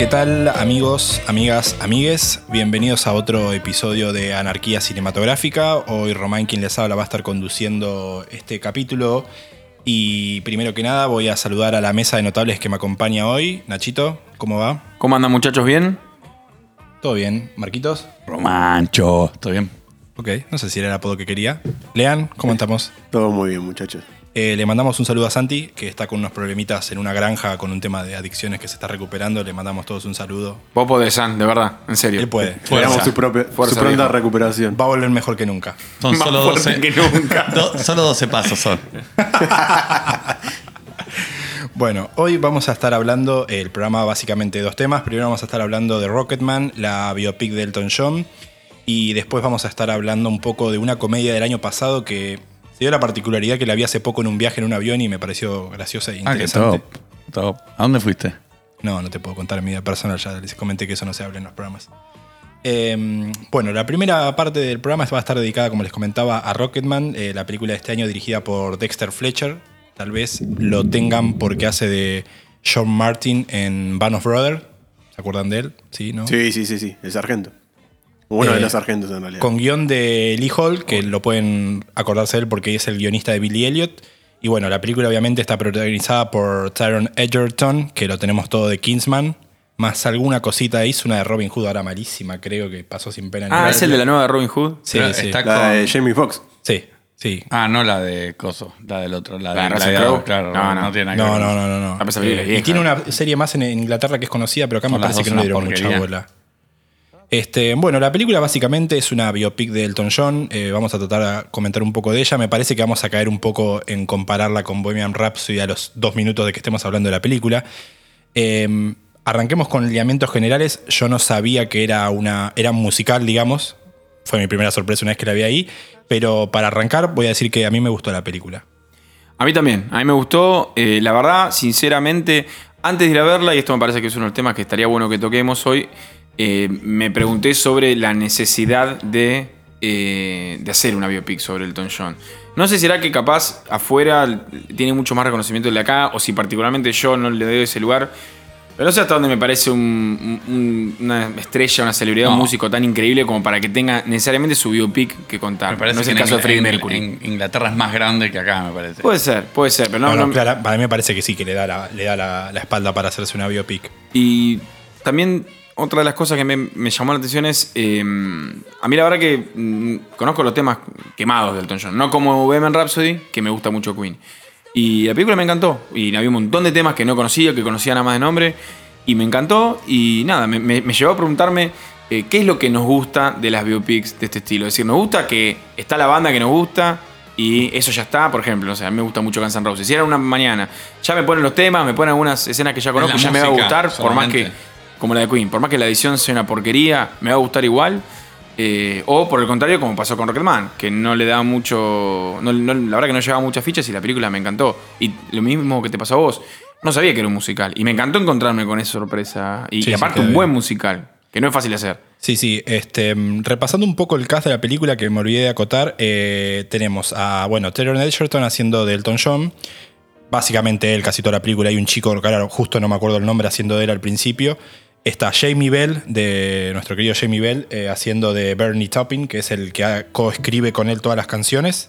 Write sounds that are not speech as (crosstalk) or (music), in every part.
¿qué tal amigos, amigas, amigues? Bienvenidos a otro episodio de Anarquía Cinematográfica. Hoy Román, quien les habla, va a estar conduciendo este capítulo. Y primero que nada voy a saludar a la mesa de notables que me acompaña hoy. Nachito, ¿cómo va? ¿Cómo andan muchachos? ¿Bien? ¿Todo bien? ¿Marquitos? Romancho, ¿todo bien? Ok, no sé si era el apodo que quería. Lean, ¿cómo estamos? Todo muy bien, muchachos. Eh, le mandamos un saludo a Santi, que está con unos problemitas en una granja con un tema de adicciones que se está recuperando. Le mandamos todos un saludo. Vos podés, San, de verdad, en serio. Él puede. Le damos su, propia, su Fuerza, pronta viejo. recuperación. Va a volver mejor que nunca. Son (laughs) Más solo fuerte 12, que nunca. (laughs) do- solo 12 pasos son. (laughs) Bueno, hoy vamos a estar hablando, el programa básicamente de dos temas. Primero vamos a estar hablando de Rocketman, la biopic de Elton John. Y después vamos a estar hablando un poco de una comedia del año pasado que se dio la particularidad que la vi hace poco en un viaje en un avión y me pareció graciosa e Ah, qué interesante. top, top. ¿A dónde fuiste? No, no te puedo contar mi vida personal, ya les comenté que eso no se habla en los programas. Eh, bueno, la primera parte del programa va a estar dedicada, como les comentaba, a Rocketman, eh, la película de este año dirigida por Dexter Fletcher. Tal vez lo tengan porque hace de John Martin en Band of Brothers. ¿Se acuerdan de él? Sí, ¿no? Sí, sí, sí, sí, el sargento. Uno Eh, de los sargentos en realidad. Con guion de Lee Hall, que lo pueden acordarse de él porque es el guionista de Billy Elliot. Y bueno, la película obviamente está protagonizada por Tyron Edgerton, que lo tenemos todo de Kingsman. Más alguna cosita hizo una de Robin Hood, ahora malísima, creo que pasó sin pena ni Ah. ¿es el de la nueva Robin Hood? Sí, Pero sí. está- La de Jamie Foxx. Sí, sí. Ah, no la de Coso, la del otro. La, La de de Russell Crowe. Claro, No, no, no. tiene nada que No, ver. no, no, no. no. Es y tiene una serie más en Inglaterra que es conocida, pero acá Son me parece que no le dieron mucha bola. Este, bueno, la película básicamente es una biopic de Elton John. Eh, vamos a tratar de comentar un poco de ella. Me parece que vamos a caer un poco en compararla con Bohemian Rhapsody a los dos minutos de que estemos hablando de la película. Eh, arranquemos con lineamientos generales. Yo no sabía que era una era musical, digamos. Fue mi primera sorpresa una vez que la vi ahí. Pero para arrancar, voy a decir que a mí me gustó la película. A mí también, a mí me gustó. eh, la verdad, sinceramente, antes de ir a verla, y esto me parece que es uno de los temas que estaría bueno que toquemos hoy, eh, me pregunté sobre la necesidad de, eh, de hacer una biopic sobre Elton John. No sé si será que capaz afuera tiene mucho más reconocimiento el de acá, o si particularmente yo no le doy ese lugar. Pero no sé hasta dónde me parece un- un- una estrella, una celebridad, un No. músico tan increíble como para que tenga necesariamente su biopic que contar. Me parece no es que el caso de Freddie Mercury. En Inglaterra es más grande que acá, me parece. Puede ser, puede ser, pero no, para mí me parece que sí, que le da la, le da la, la espalda para hacerse una biopic. Y también otra de las cosas que me, me llamó la atención es, eh, a mí la verdad que mm, conozco los temas quemados de Elton John, no como Bohemian Rhapsody, que me gusta mucho Queen. Y la película me encantó, y había un montón de temas que no conocía, que conocía nada más de nombre, y me encantó, y nada, me, me- me llevó a preguntarme eh, qué es lo que nos gusta de las biopics de este estilo. Es decir, nos gusta que está la banda que nos gusta, y eso ya está, por ejemplo, o sea, a mí me gusta mucho Guns N' Roses. Si era una mañana, ya me ponen los temas, me ponen algunas escenas que ya conozco, ya me va a gustar, por más que. Como la de Queen, por más que la edición sea una porquería, me va a gustar igual. Eh, o por el contrario, como pasó con Rocketman, que no le da mucho. no- no- la verdad que no llevaba muchas fichas y la película me encantó. Y lo mismo que te pasó a vos. No sabía que era un musical. Y me encantó encontrarme con esa sorpresa. Y, Sí, y sí, aparte, un buen musical, que no es fácil hacer. Sí, sí. Este, mm, repasando un poco el cast de la película que me olvidé de acotar, eh, tenemos a, bueno, Taron Edgerton haciendo de Elton John. Básicamente él, casi toda la película. Hay un chico, claro, justo no me acuerdo el nombre, haciendo de él al principio. Está Jamie Bell, de nuestro querido Jamie Bell, eh, haciendo de Bernie Taupin, que es el que coescribe con él todas las canciones.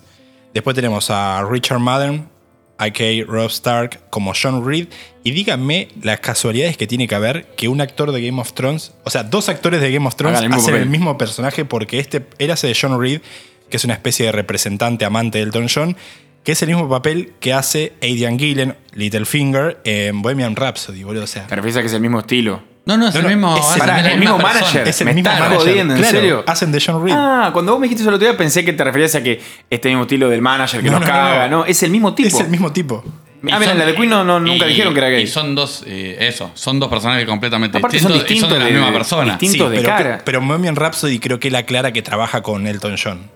Después tenemos a Richard Madden, a.k.a. Rob Stark, como John Reed. Y díganme las casualidades que tiene que haber que un actor de Game of Thrones, o sea, dos actores de Game of Thrones hacen el mismo personaje porque este, él hace de John Reed, que es una especie de representante amante de Elton John, que es el mismo papel que hace Adrian Gillen, Littlefinger, en Bohemian Rhapsody, boludo. O sea, ¿Te refieres a que es el mismo estilo? No, no, es No, el mismo. es es el- la mismo manager. es el me mismo manager. jodiendo, ¿en Claro, serio? Hacen de John Reed. Ah, cuando vos me dijiste eso el otro día pensé que te referías a que este mismo estilo del manager que No, nos no, no, caga. no. No, es el mismo tipo. es el mismo tipo. Ah, mira, la de Queen no, no- nunca y- dijeron que era gay. Y son dos, eh, eso, son dos personajes completamente Aparte son distintos, y son de la distintos misma persona. distintos. Tinto de pero, cara. pero en Bohemian Rhapsody creo que él aclara que trabaja con Elton John.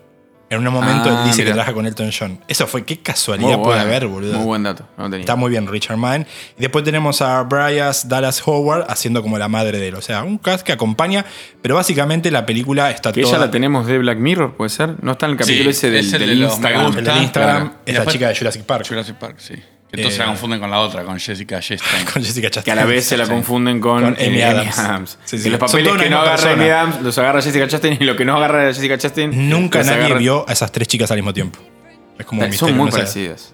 En un momento Ah, él dice mira. que trabaja con Elton John. Eso fue, qué casualidad Muy puede haber, boludo. Muy buen dato. No tenía. Está muy bien Richard Madden. Y después tenemos a Bryas Dallas Howard haciendo como la madre de él. O sea, un cast que acompaña, pero básicamente la película está Que toda... ella la tenemos de Black Mirror, ¿puede ser? No está en el capítulo Sí, ese del, es el del de Instagram. el del Instagram Claro. Es la después- chica de Jurassic Park. Jurassic Park, sí. Entonces Eh, la confunden con la otra, con Jessica Chastain. (laughs) Con Jessica Chastain. Que a la vez se la confunden con, Con Amy Adams. Sí, sí. Y los papeles que no agarra Amy persona. Adams los agarra Jessica Chastain y lo que no agarra Jessica Chastain. Nunca nadie agarra- vio a esas tres chicas al mismo tiempo. Es como un misterio. Son muy no parecidas.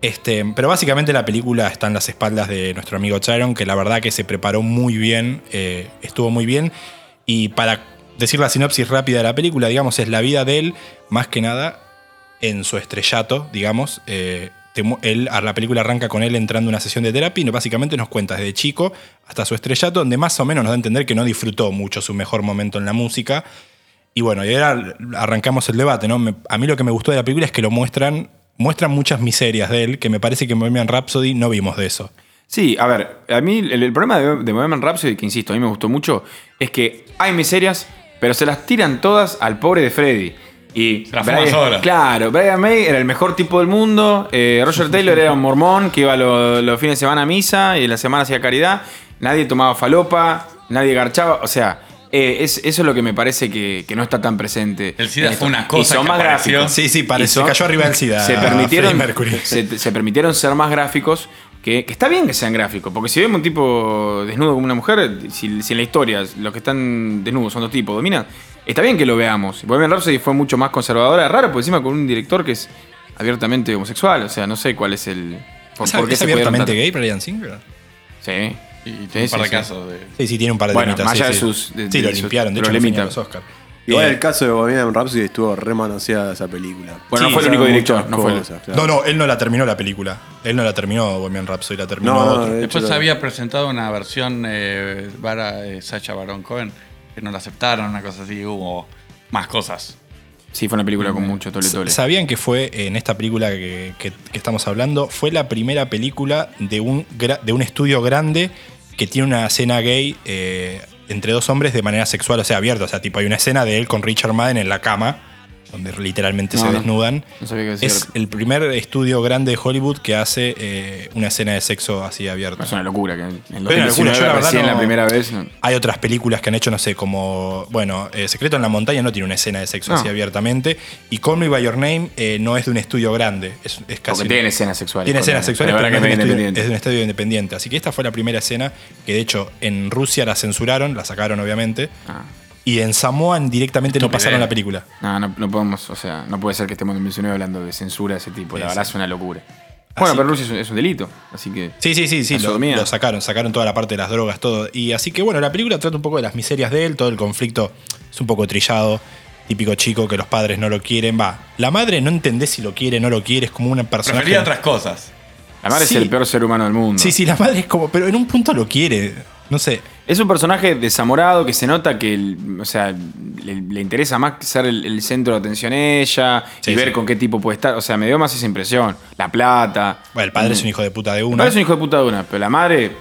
Este, pero básicamente la película está en las espaldas de nuestro amigo Chiron, que la verdad que se preparó muy bien, eh, estuvo muy bien. Y para decir la sinopsis rápida de la película, digamos, es la vida de él, más que nada, en su estrellato, digamos. eh, él, a la película arranca con él entrando a una sesión de terapia y básicamente nos cuenta desde chico hasta su estrellato, donde más o menos nos da a entender que no disfrutó mucho su mejor momento en la música. Y bueno, y ahora arrancamos el debate, ¿no? A mí lo que me gustó de la película es que lo muestran, muestran muchas miserias de él, que me parece que en Bohemian Rhapsody no vimos de eso. Sí, a ver, a mí el, problema de, de Rhapsody, que insisto, a mí me gustó mucho, es que hay miserias, pero se las tiran todas al pobre de Freddy. Y solo. Claro, Brian May era el mejor tipo del mundo, eh, Roger (laughs) Taylor era un mormón que iba lo- los fines de semana a misa y en la semana hacía caridad, nadie tomaba falopa, nadie garchaba, o sea... eh, es- eso es lo que me parece que, que no está tan presente. El SIDA en esto. fue una Y cosa son que más apareció. gráficos. Sí, sí, parece, Y son- se cayó arriba del SIDA. Se permitieron, Freddie Mercury. se, se permitieron ser más gráficos. Que, que está bien que sean gráficos, porque si vemos un tipo desnudo como una mujer, si, si en la historia los que están desnudos son dos tipos, dominan, está bien que lo veamos. Bohemian Rhapsody fue mucho más conservadora, raro, por encima con un director que es abiertamente homosexual, o sea, no sé cuál es el... por- ¿Es, por qué es se abiertamente gay, Brian Singer? Sí. Y un par sí, de sí. casos de. Sí, sí, tiene un par de Bueno, más sí, allá de sí. sus- de- sí, de lo sus- limpiaron, de de hecho, los los Oscar. Igual Eh, el caso de Bohemian Rhapsody estuvo remanoseada esa película. Bueno, no fue el único director, no fue el- cosas, claro. No, no, él no la terminó la película. Él no la terminó Bohemian Rhapsody, la terminó No, no, otro. de Después hecho, había presentado una versión eh, para eh, Sacha Baron Cohen que no la aceptaron, una cosa así, hubo más cosas. Sí, fue una película con mucho tole tole. ¿Sabían que fue en esta película que, que- que estamos hablando? Fue la primera película de un, gra- de un estudio grande que tiene una escena gay eh, entre dos hombres de manera sexual, o sea, abierta. O sea, tipo, hay una escena de él con Richard Madden en la cama, donde literalmente No, se desnudan. No sabía que Es el primer estudio grande de Hollywood que hace eh, una escena de sexo así abierta. Es una locura que en una locura, 2019 yo la verdad no- la primera vez... no- Hay otras películas que han hecho, no sé, como. Bueno, eh, Secreto en la Montaña no tiene una escena de sexo No. así abiertamente. Y Call Me By Your Name eh, no es de un estudio grande. Es, es casi. Porque tiene escenas sexuales. Tiene escenas sexuales, pero que es, de es un estudio, independiente. es de un estudio independiente. Así que esta fue la primera escena que, de hecho, en Rusia la censuraron, la sacaron, obviamente. Ah. Y en Samoa directamente no pasaron la película. No, no, no podemos, o sea, no puede ser que estemos en 2019 hablando de censura de ese tipo. La verdad sí. es una locura. Bueno, pero en Rusia es un, es un delito, así que. Sí, sí, sí, sí, lo, lo sacaron, sacaron toda la parte de las drogas, todo. Y así que bueno, la película trata un poco de las miserias de él, todo el conflicto es un poco trillado, típico chico que los padres no lo quieren. Va, la madre no entendés si lo quiere, no lo quiere, es como una personaje. Prefería otras cosas. La madre Sí. es el peor ser humano del mundo. Sí, sí, la madre es como, pero en un punto lo quiere, no sé. Es un personaje desamorado que se nota que, el- o sea, le, le interesa más ser el, el centro de atención ella Sí, y ver sí. con qué tipo puede estar. O sea, me dio más esa impresión. La plata. Bueno, el padre Mm. es un hijo de puta de El una. padre es un hijo de puta de una, pero la madre.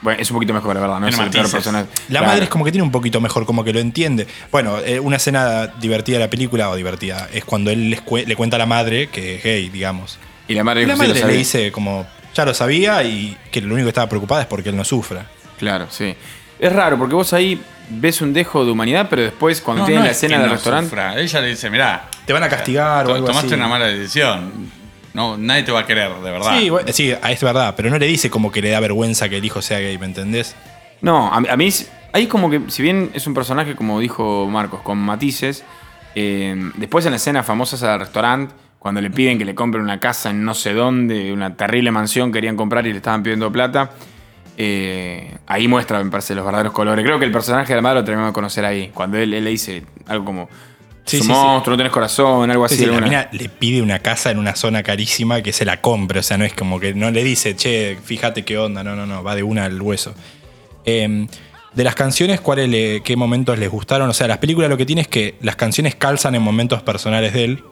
Bueno, es un poquito mejor, la verdad, no es el peor personaje. La Claro. madre es como que tiene un poquito mejor, como que lo entiende. Bueno, eh, una escena divertida de la película, o divertida, es cuando él les le cuenta a la madre que es gay, digamos. Y la madre, la madre le dice como, ya lo sabía y que lo único que estaba preocupada es porque él no sufra. Claro, sí. Es raro, porque vos ahí ves un dejo de humanidad, pero después cuando No, tienen no la es escena que del no restaurante. sufra. Ella le dice, mirá, Te van a castigar o algo tomaste así. una mala decisión. No, nadie te va a querer, de verdad. Sí, bueno, sí, es verdad, pero no le dice como que le da vergüenza que el hijo sea gay, ¿me entendés? No, a, a mí es- ahí como que, si bien es un personaje, como dijo Marcos, con matices, eh, después en la escena famosa del restaurante, cuando le piden que le compren una casa en no sé dónde, una terrible mansión querían comprar y le estaban pidiendo plata, eh, ahí muestra, me parece, los verdaderos colores. Creo que el personaje de la madre lo terminamos de conocer ahí, cuando él, él le dice algo como, Sí, "Su sí, sí. monstruo, no tenés corazón, algo Sí, así. sí, la mina le pide una casa en una zona carísima que se la compre, o sea, no es como que no le dice, che, fíjate qué onda, no, no, no, va de una al hueso. Eh, de las canciones, ¿cuáles le- ¿qué momentos les gustaron? O sea, las películas lo que tiene es que las canciones calzan en momentos personales de él.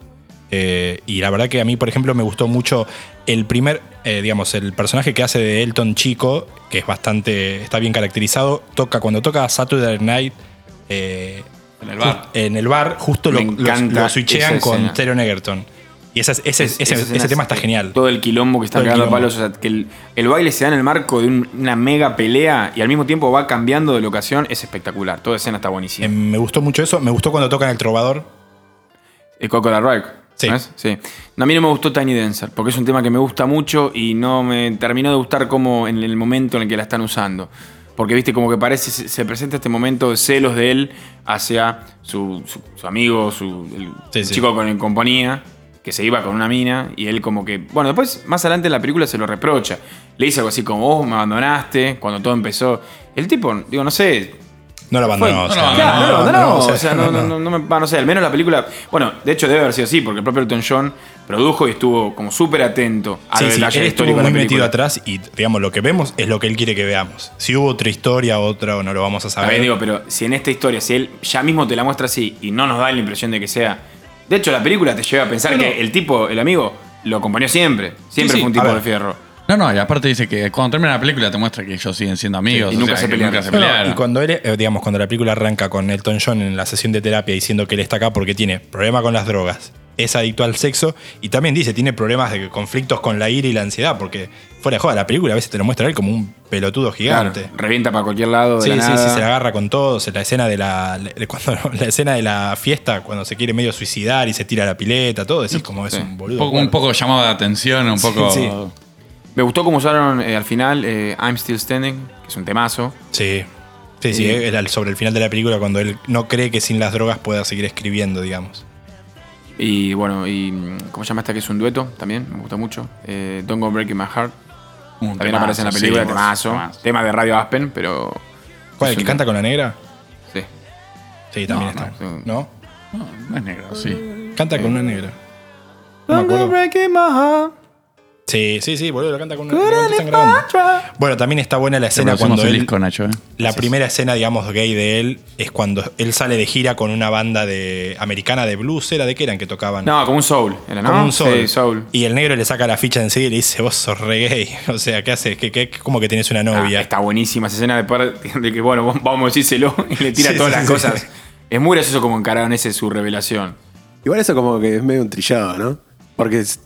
Eh, y la verdad que a mí, por ejemplo, me gustó mucho el primer, eh, digamos, el personaje que hace de Elton Chico, que es bastante, está bien caracterizado, toca, cuando toca Saturday Night eh, En el bar. en el bar, justo lo, Me lo- switchean con. Taron Egerton. Y esa- ese, Es- ese- esa ese tema es- está genial. Todo el quilombo que el cagando a palos. O sea, que el, el baile se da en el marco de un- una mega pelea y al mismo tiempo va cambiando de locación. Es espectacular. Toda escena está buenísima. Eh, me gustó mucho eso. Me gustó cuando tocan el trovador. el Coco la Rock. Sí. Sí. No, a mí no me gustó Tiny Dancer, porque es un tema que me gusta mucho y no me terminó de gustar como en el momento en el que la están usando. Porque, viste, como que parece, se, se presenta este momento de celos de él hacia su, su- su amigo, su, el Sí, sí. chico con el que componía, que se iba con una mina, y él como que... Bueno, después, más adelante en la película se lo reprocha. Le dice algo así como, vos me abandonaste cuando todo empezó. El tipo, digo, no sé, No lo fue- o sea, no, Claro, no, no, no, o sea, o sea, no, no, me- sé, al menos la película. Bueno, de hecho debe haber sido así, porque el propio Elton John produjo y estuvo como súper atento al Sí, sí, él estuvo muy metido atrás y, digamos, lo que vemos es lo que él quiere que veamos. Si hubo otra historia, otra, no lo vamos a saber. bien, digo, pero si en esta historia, si él ya mismo te la muestra así y no nos da la impresión de que sea. De hecho, la película te lleva a pensar que el tipo, el amigo, lo acompañó siempre. Siempre Sí, fue un a tipo ver. de fierro. No, no, y aparte dice que cuando termina la película te muestra que ellos siguen siendo amigos. y o nunca sea, se que pelearon. nunca se no, y cuando él, eh, digamos, cuando la película arranca con Elton John en la sesión de terapia diciendo que él está acá porque tiene problema con las drogas, es adicto al sexo y también dice tiene problemas de conflictos con la ira y la ansiedad porque fuera de joda la película a veces te lo muestra a él como un pelotudo gigante. Claro, revienta para cualquier lado de Sí, la sí, nada. sí, se la agarra con todos. La escena de la, de cuando, (laughs) la escena de la fiesta, cuando se quiere medio suicidar y se tira a la pileta, todo, decís como es Sí. un un, boludo. poco, un poco llamado de atención, un poco. sí. Me gustó cómo usaron eh, al final eh, I'm Still Standing, que es un temazo. Sí. Sí, sí, Eh, era sobre el final de la película cuando él no cree que sin las drogas pueda seguir escribiendo, digamos. Y bueno, y mm, ¿cómo se llama esta que es un dueto? También, me gusta mucho. Eh, Don't Go Breaking My Heart. Un También temazo, aparece en la película, temazo, temazo. temazo. Tema de Radio Aspen, pero. ¿Cuál? es ¿El que un- canta con la negra? Sí. Sí, también No, está. no, sí. ¿No? No, no es negro, sí. Canta con una negra. No me acuerdo. Breaking My Heart. Sí, sí, sí, boludo, lo canta con una. Bueno, también está buena la escena cuando el él. disco, Nacho, ¿eh? La primera escena, digamos, gay de él es cuando él sale de gira con una banda de americana de blues, ¿era de qué eran que tocaban? No, como un soul. Era, ¿no? Como un soul. Sí, soul. Y el negro le saca la ficha enseguida y le dice, vos sos re gay. (laughs) O sea, ¿qué haces? ¿Qué, qué, ¿Cómo que tenés una Ah, novia? está buenísima esa escena de, par- de que, bueno, vamos a decírselo (laughs) y le tira Sí, todas sí, las sí. cosas. Es muy gracioso como encararon ese su revelación. Igual eso como que es medio un trillado, ¿no? Porque es-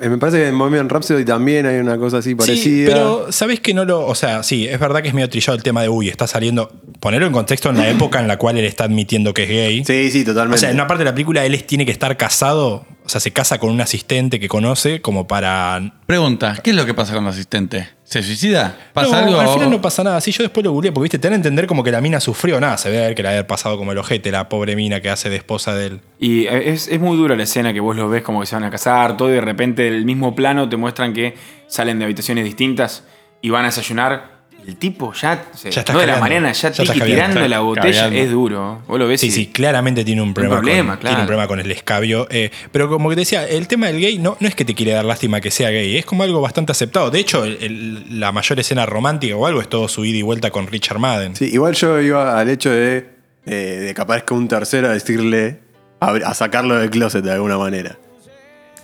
me parece que en Bohemian Rhapsody también hay una cosa así Sí, parecida. pero ¿sabés que no lo.? O sea, sí, es verdad que es medio trillado el tema de uy, está saliendo. Ponerlo en contexto en la (clears throat) época en la cual él está admitiendo que es gay. Sí, sí, O totalmente. sea, en una parte de la película él tiene que estar casado, o sea, se casa con un asistente que conoce como para... Pregunta, ¿qué es lo que pasa con el asistente? ¿Se suicida? ¿Pasa No, algo? Al final no pasa nada. Sí, yo después lo googleé, porque viste, te dan a entender como que la mina sufrió. Nada, se ve a ver que le haber pasado como el ojete, la pobre mina que hace de esposa de él. Y es, es muy dura la escena que vos los ves como que se van a casar, todo y de repente del mismo plano te muestran que salen de habitaciones distintas y van a desayunar. El tipo ya, se, Ya está no de la mañana, ya, tiki tirando la botella, es duro. Vos lo ves Sí, y- sí, claramente tiene un problema, problema, con, claro. tiene un problema con el escabio. eh, pero como que te decía, el tema del gay no, no es que te quiere dar lástima que sea gay, es como algo bastante aceptado. De hecho, el- el- la mayor escena romántica o algo es todo su ida y vuelta con Richard Madden. Sí, igual yo iba al hecho de, eh, de que aparezca un tercero a decirle, a, a sacarlo del closet de alguna manera.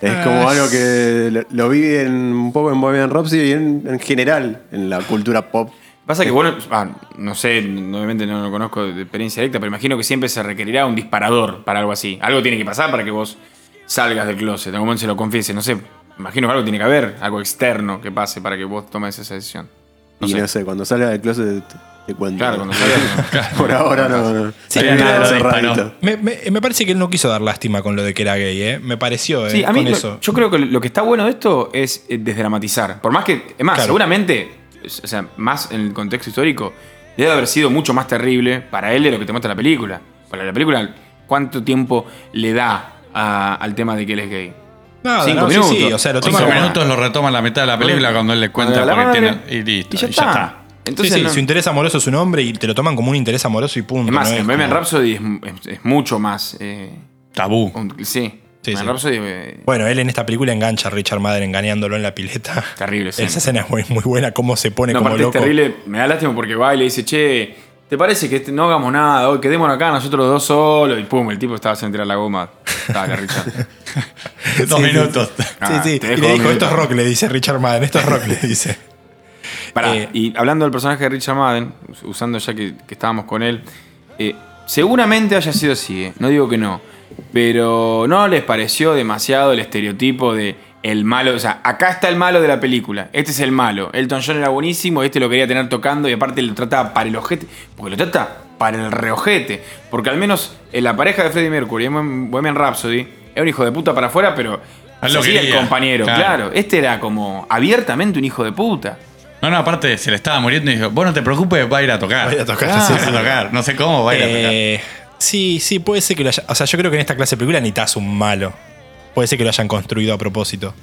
Es Ah, como algo que lo, vi en- un poco en Bohemian Rhapsody y en, en general en la cultura pop. Pasa que, bueno, ah, no sé, obviamente no lo conozco de experiencia directa, pero imagino que siempre se requerirá un disparador para algo así. Algo tiene que pasar para que vos salgas del closet, en algún momento se lo confieses, no sé. Imagino que algo tiene que haber, algo externo que pase para que vos tomes esa decisión. No y sé. no sé, cuando salga del closet te, cuento. Claro, cuando (laughs) salgas. Por ahora no. no. Sí, Ahí cerradito. disparó. Me, me- me parece que él no quiso dar lástima con lo de que era gay, ¿eh? Me pareció, ¿eh? Sí, a mí con lo- eso. yo creo que lo que está bueno de esto es eh, desdramatizar. Por más que, es más, Claro. seguramente, o sea, más en el contexto histórico, debe haber sido mucho más terrible para él de lo que te muestra la película. Para la película, ¿cuánto tiempo le da a- al tema de que él es gay? Nada, cinco no, minutos. sí, o sea, lo Cinco minutos lo retoma en la mitad de la película cuando él le cuenta porque tiene. Y listo. Y ya está. Entonces, sí, sí, no- su interés amoroso es un hombre y te lo toman como un interés amoroso y punto. es más, ¿no? en Es Bohemian como- Rhapsody es, es- es mucho más. eh, Tabú. un- sí, Sí, sí. Rhapsody, eh, Bueno, él en esta película engancha a Richard Madden engañándolo en la pileta. Terrible escena. Esa escena es muy, muy buena, cómo se pone No, como loco. es terrible. Me da lástima porque va y le dice, che, ¿te parece que este- no hagamos nada hoy? Quedémonos acá nosotros dos solos. Y pum, el tipo estaba haciendo tirar la goma. Dale, Richard. (laughs) Dos Sí, minutos. Sí, Ah, sí. te Y le dijo, esto minutos". es rock, le dice Richard Madden, esto es rock, le dice. (laughs) Pará, Eh, y hablando del personaje de Richard Madden, us- usando ya que, que estábamos con él, eh, seguramente haya sido así, eh, no digo que no, pero ¿no les pareció demasiado el estereotipo de el malo? O sea, acá está el malo de la película, este es el malo. Elton John era buenísimo, este lo quería tener tocando y aparte lo trataba para el ojete, porque lo trata para el reojete. Porque al menos en la pareja de Freddie Mercury en Bohemian Rhapsody, era un hijo de puta para afuera, pero hacía el compañero, claro. claro. Este era como abiertamente un hijo de puta. No, no, aparte se le estaba muriendo y dijo, vos no te preocupes, va a ir a tocar. Va a ir a tocar, Ah, sí, va a sí. tocar. No sé cómo va a ir a tocar. Eh, sí, sí, puede ser que lo haya. O sea, yo creo que en esta clase de película necesitas un malo. Puede ser que lo hayan construido a propósito.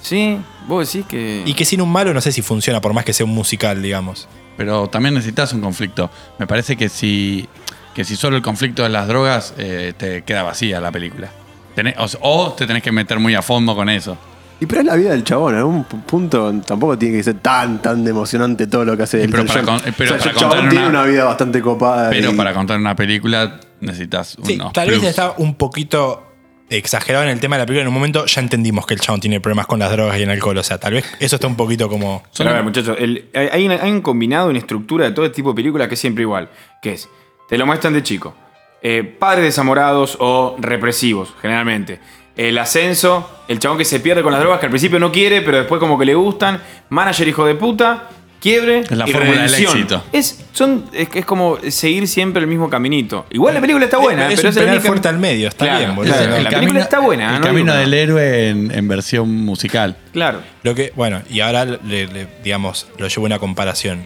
Sí, vos decís que. Y que sin un malo no sé si funciona, por más que sea un musical, digamos. Pero también necesitas un conflicto. Me parece que si, que si solo el conflicto de las drogas, eh, te queda vacía la película. Tenés- o, o te tenés que meter muy a fondo con eso. Y pero es la vida del chabón, en algún pu- punto tampoco tiene que ser tan, tan emocionante todo lo que hace el pero para John. con- pero O sea, para el chabón tiene una- vida bastante copada. Pero y- para contar una película necesitas Sí, unos tal vez plus. está un poquito exagerado en el tema de la película. En un momento ya entendimos que el chabón tiene problemas con las drogas y el alcohol. O sea, tal vez eso está un poquito como. Pero a ver, muchachos, el- hay, hay una- hay un combinado, una estructura de todo este tipo de películas que es siempre igual. Que es, te lo muestran de chico. Eh, padres desamorados o represivos, generalmente. El ascenso, el chabón que se pierde con las drogas, que al principio no quiere, pero después como que le gustan. Manager hijo de puta, quiebre Es la y fórmula del éxito. Es, son, es, es como seguir siempre el mismo caminito. Igual la película está buena, Es pero un el único- fuerte al medio, está Claro, bien, boludo. El la camino- película está buena. El no camino del héroe en, en versión musical. Claro. Lo que, bueno, y ahora le, le- digamos, lo llevo a una comparación.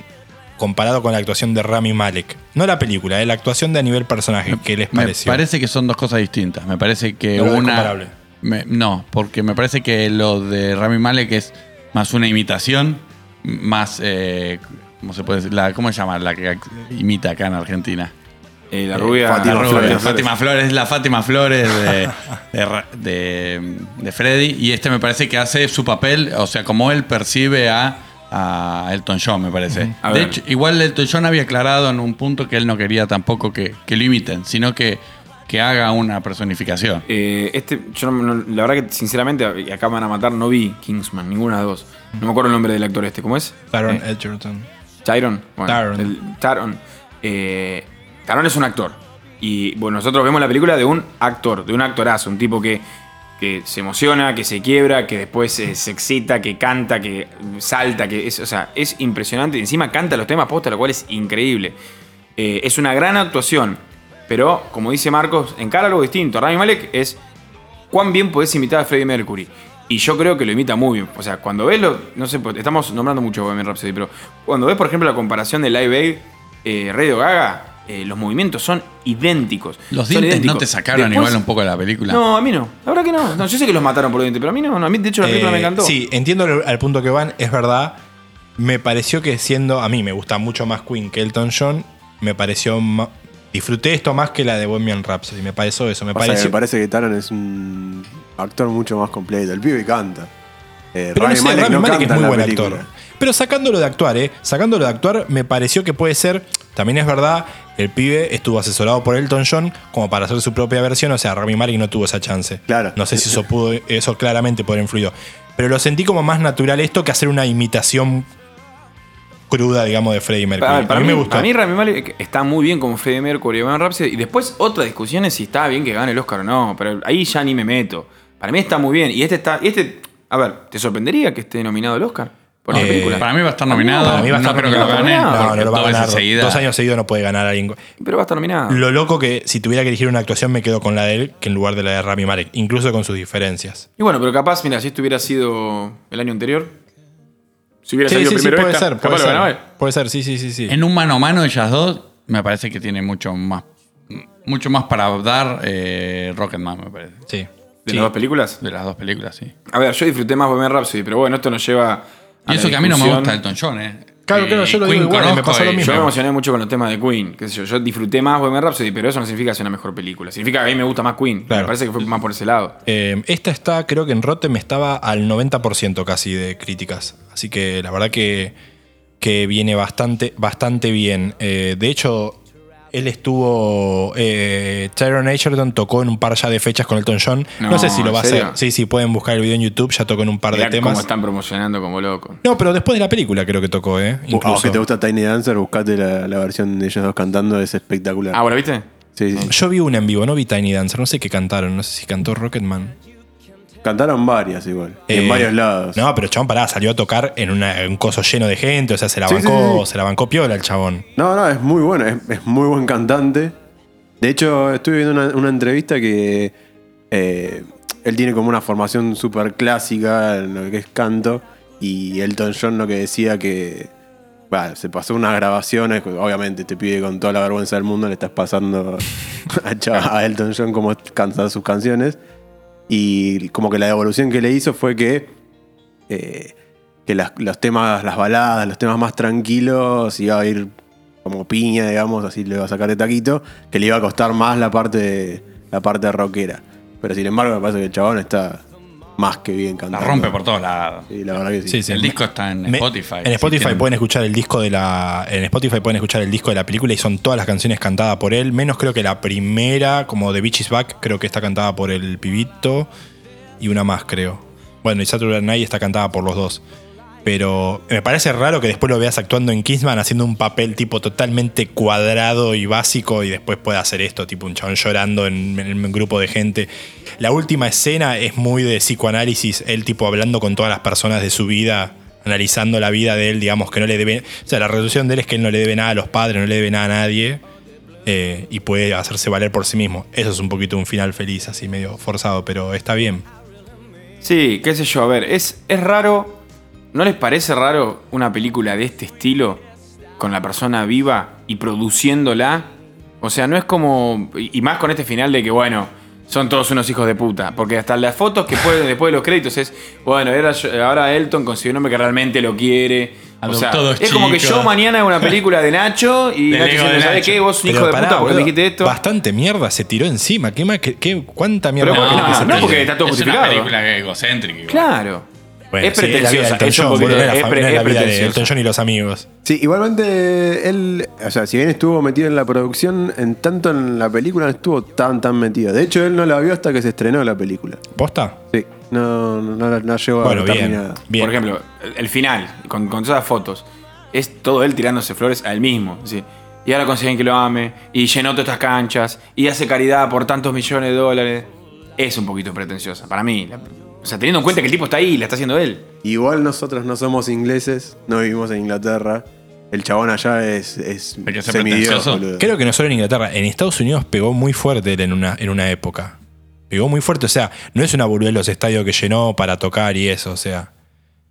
Comparado con la actuación de Rami Malek. No la película, eh, la actuación de a nivel personaje. ¿Qué les Me pareció? parece que son dos cosas distintas. Me parece que No una. Me- no, porque me parece que lo de Rami Malek es más una imitación, más. Eh, ¿Cómo se puede decir? La, ¿Cómo se llama? La que imita acá en Argentina. Eh, la rubia. Fátima La rubia, Flores. Fátima Flores, la Fátima Flores de, de, Ra- de- de Freddy. Y este me parece que hace su papel, o sea, como él percibe a, a Elton John, me parece. De hecho, igual Elton John había aclarado en un punto que él no quería tampoco que, que lo imiten, sino que, que haga una personificación. Eh, este, yo no- no- la verdad que sinceramente, acá me van a matar, no vi Kingsman, ninguna de las dos. No me acuerdo el nombre del actor este, ¿cómo es? Taron Eh, Edgerton. Tyron. Bueno, Taron. el- Taron. Eh, Taron es un actor. Y bueno, nosotros vemos la película de un actor, de un actorazo, un tipo que, que se emociona, que se quiebra, que después se, se excita, que canta, que salta, que es, o sea, es impresionante. Y encima canta los temas posta, lo cual es increíble. Eh, es una gran actuación. Pero, como dice Marcos, encara algo distinto. Rami Malek es cuán bien podés imitar a Freddie Mercury. Y yo creo que lo imita muy bien. O sea, cuando ves lo. No sé, pues, estamos nombrando mucho Bohemian Rhapsody, pero cuando ves, por ejemplo, la comparación de Live Aid, eh, Radio Gaga, eh, los movimientos son idénticos. Los Son dientes no te sacaron Después- igual un poco de la película. No, a mí no. La verdad que no. No, Yo sé que los mataron por los dientes, pero a mí no. no, A mí, de hecho, la película Eh, me encantó. Sí, entiendo al al punto que van, es verdad. Me pareció que siendo. A mí me gusta mucho más Queen que Elton John. Me pareció. Disfruté esto más que la de Bohemian Rhapsody. Me pareció eso. Me que pareció. me parece que Taron es un actor mucho más completo. El pibe canta. Eh, Pero no Rami sé, Malek Rami no Malek canta es muy buen película. actor. Pero sacándolo de actuar, ¿eh? Sacándolo de actuar, me pareció que puede ser. También es verdad, el pibe estuvo asesorado por Elton John como para hacer su propia versión. O sea, Rami Malek no tuvo esa chance. Claro. No sé si eso pudo, eso claramente podría influir. Pero lo sentí como más natural esto que hacer una imitación cruda, digamos, de Freddie Mercury. Para, para a mí, mí, me gustó. para mí Rami Malek está muy bien como Freddie Mercury y Bohemian Rhapsody. Y después otra discusión es si está bien que gane el Oscar o no. Pero ahí ya ni me meto. Para mí está muy bien. Y este está. y este, a ver, ¿te sorprendería que esté nominado el Oscar? Por la Eh, película. Para mí va a estar nominado. Para mí va a no estar creo que lo nominado. gane. No, No, no lo va a ganar. Dos años seguidos no puede ganar alguien. Pero va a estar nominado. Lo loco que si tuviera que elegir una actuación me quedo con la de él que en lugar de la de Rami Malek, incluso con sus diferencias. Y bueno, pero capaz, mira, si esto hubiera sido el año anterior. Si hubiera Sí, salido sí, sí, primero puede esta, ser, puede ganaba ser. Puede ser, sí, sí, sí, sí. En un mano a mano ellas dos, me parece que tiene mucho más mucho más para dar eh, Rocketman, me parece. Sí. ¿De Sí. las dos películas? De las dos películas, sí. A ver, yo disfruté más Bohemian Rhapsody, pero bueno, esto nos lleva. Y la eso que a mí no me gusta Elton John, ¿eh? Claro, Eh, claro, yo lo Queen digo igual, me pasó lo y- mismo. Yo me emocioné mucho con los temas de Queen. Qué sé yo, yo disfruté más Bohemian Rhapsody, pero eso no significa que sea una mejor película. Significa que a mí me gusta más Queen. Claro. Me parece que fue más por ese lado. Eh, esta está, creo que en Rotten estaba al 90% casi de críticas. Así que la verdad que, que viene bastante, bastante bien. Eh, de hecho, él estuvo. Eh, Tyron Edgerton tocó en un par ya de fechas con Elton John. No, No, sé si lo va a hacer. Sí, sí, pueden buscar el video en YouTube. Ya tocó en un par Mirá de temas. cómo están promocionando como loco. No, pero después de la película creo que tocó, ¿eh? Incluso. que te gusta Tiny Dancer, buscate la, la versión de ellos dos cantando, es espectacular. Ah, ¿bueno viste? Sí, sí. Yo vi una en vivo, no vi Tiny Dancer. No sé qué cantaron. No sé si cantó Rocketman. Cantaron varias igual. y Eh, en varios lados. No, pero el chabón pará, salió a tocar en, una- en un coso lleno de gente, o sea, se la Sí, bancó, sí, sí. se la bancó piola el chabón. No, no, es muy bueno, es, es muy buen cantante. De hecho, estuve viendo una, una entrevista que eh, él tiene como una formación súper clásica en lo que es canto. Y Elton John lo que decía que bueno, se pasó unas grabaciones, obviamente te pide con toda la vergüenza del mundo, le estás pasando (laughs) a, Elton John cómo canta sus canciones. Y como que la devolución que le hizo fue que, eh, que las- los temas, las baladas, los temas más tranquilos, iba a ir como piña, digamos, así le iba a sacar de taquito, que le iba a costar más la parte, la parte rockera. Pero sin embargo, me parece que el chabón está más que bien La cantando. rompe por todos lados. Sí, la verdad que sí. Sí, sí. El disco está en Me- Spotify. En Spotify Si tienen- pueden escuchar el disco de la. En Spotify pueden escuchar el disco de la película y son todas las canciones cantadas por él. Menos creo que la primera, como The Beach is Back, creo que está cantada por el pibito. Y una más, creo. Bueno, y Saturday Night está cantada por los dos. Pero me parece raro que después lo veas actuando en Kingsman haciendo un papel tipo totalmente cuadrado y básico y después pueda hacer esto, tipo un chabón llorando en, un grupo de gente. La última escena es muy de psicoanálisis, él tipo hablando con todas las personas de su vida, analizando la vida de él, digamos que no le debe... O sea, la resolución de él es que él no le debe nada a los padres, no le debe nada a nadie eh, y puede hacerse valer por sí mismo. Eso es un poquito un final feliz, así medio forzado, pero está bien. Sí, qué sé yo, a ver, es, es raro. ¿No les parece raro una película de este estilo con la persona viva y produciéndola? O sea, no es como. Y más con este final de que, bueno, son todos unos hijos de puta. Porque hasta las fotos que pueden después de los créditos es, bueno, era ahora Elton consiguió un hombre que realmente lo quiere. O sea, es como que yo mañana hago una película de Nacho y (laughs) Nacho diciendo, de ¿sabes qué? Vos un hijo Pero de pará, puta porque boludo, dijiste esto. Bastante mierda se tiró encima. ¿Qué, ma- qué- qué- ¿Cuánta mierda Pero más no, se no, porque está todo es justificado. una película egocéntrica. igual. Claro. Bueno, es sí, la vida de pretenciosa. Elton es un John, poquito- boludo, es la es fam- pre- no es es la vida de pretenciosa. Elton John y los amigos. Sí, igualmente él, o sea, si bien estuvo metido en la producción, en tanto en la película no estuvo tan tan metido. De hecho, él no la vio hasta que se estrenó la película. ¿Posta? Sí, no, no, no, no llegó Bueno, a bien. Por ejemplo, el, el final, con, con todas las fotos, es todo él tirándose flores a él mismo. ¿sí? Y ahora consiguen que lo ame, y llenó todas estas canchas, y hace caridad por tantos millones de dólares. Es un poquito pretenciosa, para mí. La- O sea, teniendo en cuenta que el tipo está ahí y la está haciendo él. Igual nosotros no somos ingleses, no vivimos en Inglaterra. El chabón allá es, es semidios, boludo. Creo que no solo en Inglaterra, en Estados Unidos pegó muy fuerte él en una, en una época. Pegó muy fuerte, o sea, no es una burbuja los estadios que llenó para tocar y eso, o sea.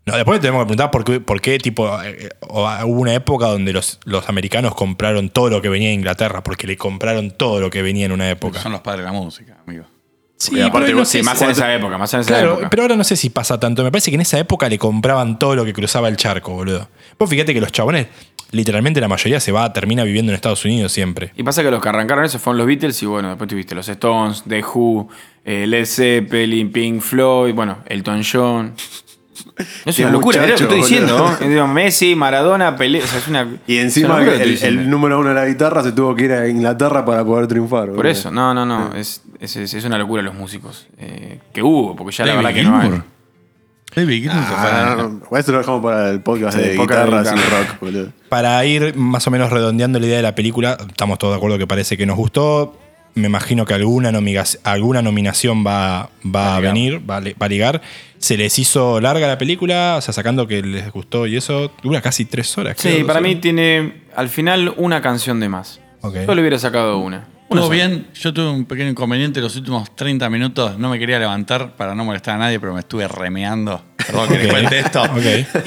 No, después tenemos que preguntar por qué, por qué tipo, eh, o- hubo una época donde los, los americanos compraron todo lo que venía de Inglaterra, porque le compraron todo lo que venía en una Porque época. son los padres de la música, amigo. Sí, Y aparte pero vos- sé Sí, si- más en esa época, más en esa Claro, época. pero ahora no sé si pasa tanto. Me parece que en esa época le compraban todo lo que cruzaba el charco, boludo. Vos fíjate que los chabones, literalmente la mayoría se va, termina viviendo en Estados Unidos siempre. Y pasa que los que arrancaron eso fueron los Beatles y bueno, después tuviste los Stones, The Who, eh, Led Zeppelin, Pink Floyd, bueno, Elton John. (laughs) Es Qué una locura, mirá lo que estoy diciendo. ¿no? Messi, Maradona, Pelé, o sea, es una... Y es encima el, número uno de la guitarra se tuvo que ir a Inglaterra para poder triunfar. Por eso, no, no, no, es, es, es- es una locura los músicos. eh, que hubo, porque ya la verdad que no hay. David Gilmour Ah, no, no, Esto lo dejamos para el podcast Sí, de guitarras y rock, boludo. Para ir más o menos redondeando la idea de la película, estamos todos de acuerdo que parece que nos gustó. Me imagino que alguna, alguna nominación va, va a venir, va va a ligar. Se les hizo larga la película, o sea, sacando que les gustó y eso, dura casi tres horas. Sí, para mí tiene al final una canción de más. Yo le hubiera sacado una. Sola. bien, yo tuve un pequeño inconveniente los últimos 30 minutos, no me quería levantar para no molestar a nadie, pero me estuve remeando. Perdón que les Ok. cuente esto.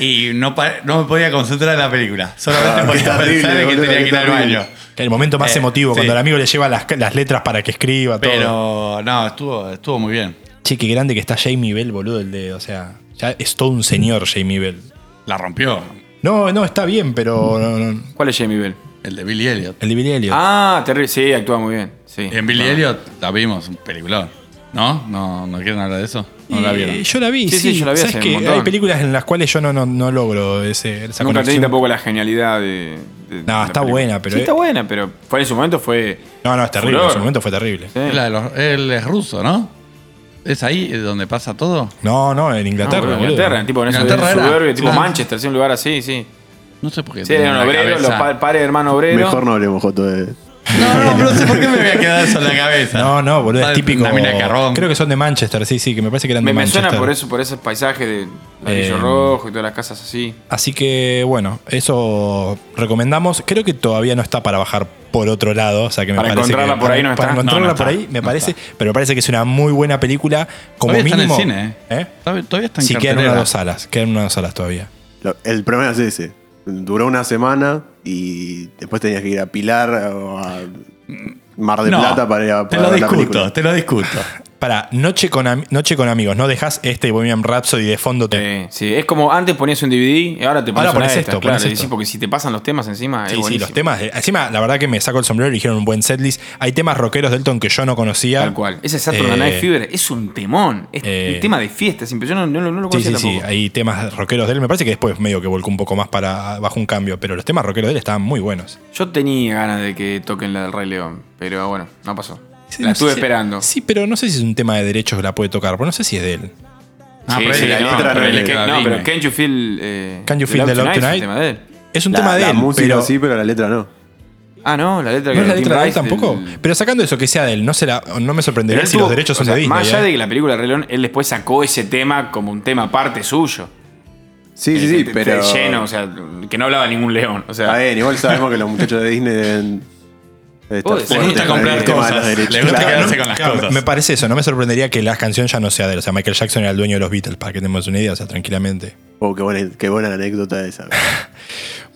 Y no, me podía concentrar en la película. Solamente Ah, podía terrible, pensar en que tenía que ir al baño. El momento más Eh, emotivo, sí. cuando el amigo le lleva las, las letras para que escriba todo. Pero no, estuvo, estuvo muy bien. Che, qué grande que está Jamie Bell, boludo, el de, o sea, ya es todo un señor Jamie Bell. La rompió. No, no, está bien, pero no, no, ¿Cuál es Jamie Bell? El de Billy Elliot. el de Billy Elliot. Ah, terrible. Sí, actúa muy bien. Sí. En Billy No. Elliot la vimos, un peliculón. ¿No? ¿No, ¿No quieren hablar de eso? ¿No la Y, vieron? eh, yo la vi, Sí, sí. sí, yo la vi ¿Sabes que hay películas en las cuales yo no, no, no logro ese, esa Nunca conexión. tampoco la genialidad de. de- de la está buena, pero- Sí, está buena, pero fue en su momento fue. No, no, es terrible. Furor. En su momento fue terrible. Sí. Es la de los- él es ruso, ¿no? ¿Es ahí donde pasa todo? No, no, en No, Inglaterra, en boludo. Inglaterra, tipo en ese Inglaterra era. suburbio, tipo Claro. Manchester, sí, un lugar así, sí. No sé por qué. Sí, eran obreros, los pa- padres hermanos obreros. Mejor no hablemos, Joto, de, No, no, pero no sé por qué me voy a quedar eso en la (laughs) cabeza. No, no, boludo, es típico. Una mina de. Creo que son de Manchester, sí, sí, que me parece que eran Me, de me Manchester. suena por eso, por ese paisaje de ladrillo Eh, rojo y todas las casas así. Así que bueno, eso recomendamos. Creo que todavía no está para bajar por otro lado. O sea que me Para parece encontrarla que, por ahí no para está. encontrarla No, no por está. ahí me No parece, está. pero me parece que es una muy buena película. Como Todavía está en el mínimo. cine, ¿eh? Todavía todavía está en Sí, quedan cartelera. unas dos salas. Quedan unas dos salas todavía. Lo- el problema es ese. Duró una semana y después tenías que ir a Pilar o a Mar No, Plata para ir a Te para lo ver la discuto, película. te lo discuto. (laughs) Para Noche con, Noche con Amigos, no dejas este Bohemian Rhapsody de fondo. te- sí, es como antes ponías un DVD y ahora te pones Ahora pones esto, claro. pones y esto. sí, porque si te pasan los temas encima, Sí, es sí, los temas. de- encima, la verdad que me saco el sombrero y eligieron un buen setlist. Hay temas rockeros de Elton que yo no conocía. Tal cual. Ese Saturday Eh, Night Fever es un temón. Es eh, un tema de fiesta. siempre. Yo no, no, no lo Sí, conocía sí, sí. tampoco. Hay temas rockeros de él. Me parece que después medio que volcó un poco más para bajo un cambio. Pero los temas rockeros de él estaban muy buenos. Yo tenía ganas de que toquen la del Rey León, pero bueno, no pasó. Sí, la no estuve si- esperando. Sí, pero no sé si es un tema de derechos que la puede tocar. Pero no sé si es de él. Ah, Sí, pero sí, es- la no, letra no pero es no, pero Can You Feel, eh, Can You the Feel Love the Love Tonight? tema de él. Es un La, tema de la él. música pero sí, pero la letra no. Ah, no, la letra ¿No es la letra de él tampoco? del- Pero sacando eso que sea de él, no, será, no me sorprendería si los derechos son sea, de Disney. Más allá ¿eh? de que la película Rey León, él después sacó ese tema como un tema aparte suyo. Sí, sí, Eh, sí, pero. lleno, o sea, que no hablaba ningún león. O sea, bien, igual sabemos que los muchachos de Disney deben. Fuertes gusta comprar cosas. Les gusta Claro. quedarse con las Claro, cosas. Me parece eso, no me sorprendería que la canción ya no sea de él. O sea, Michael Jackson era el dueño de los Beatles, para que tengamos una idea, o sea, tranquilamente. Oh, qué buena, qué buena anécdota esa. (laughs)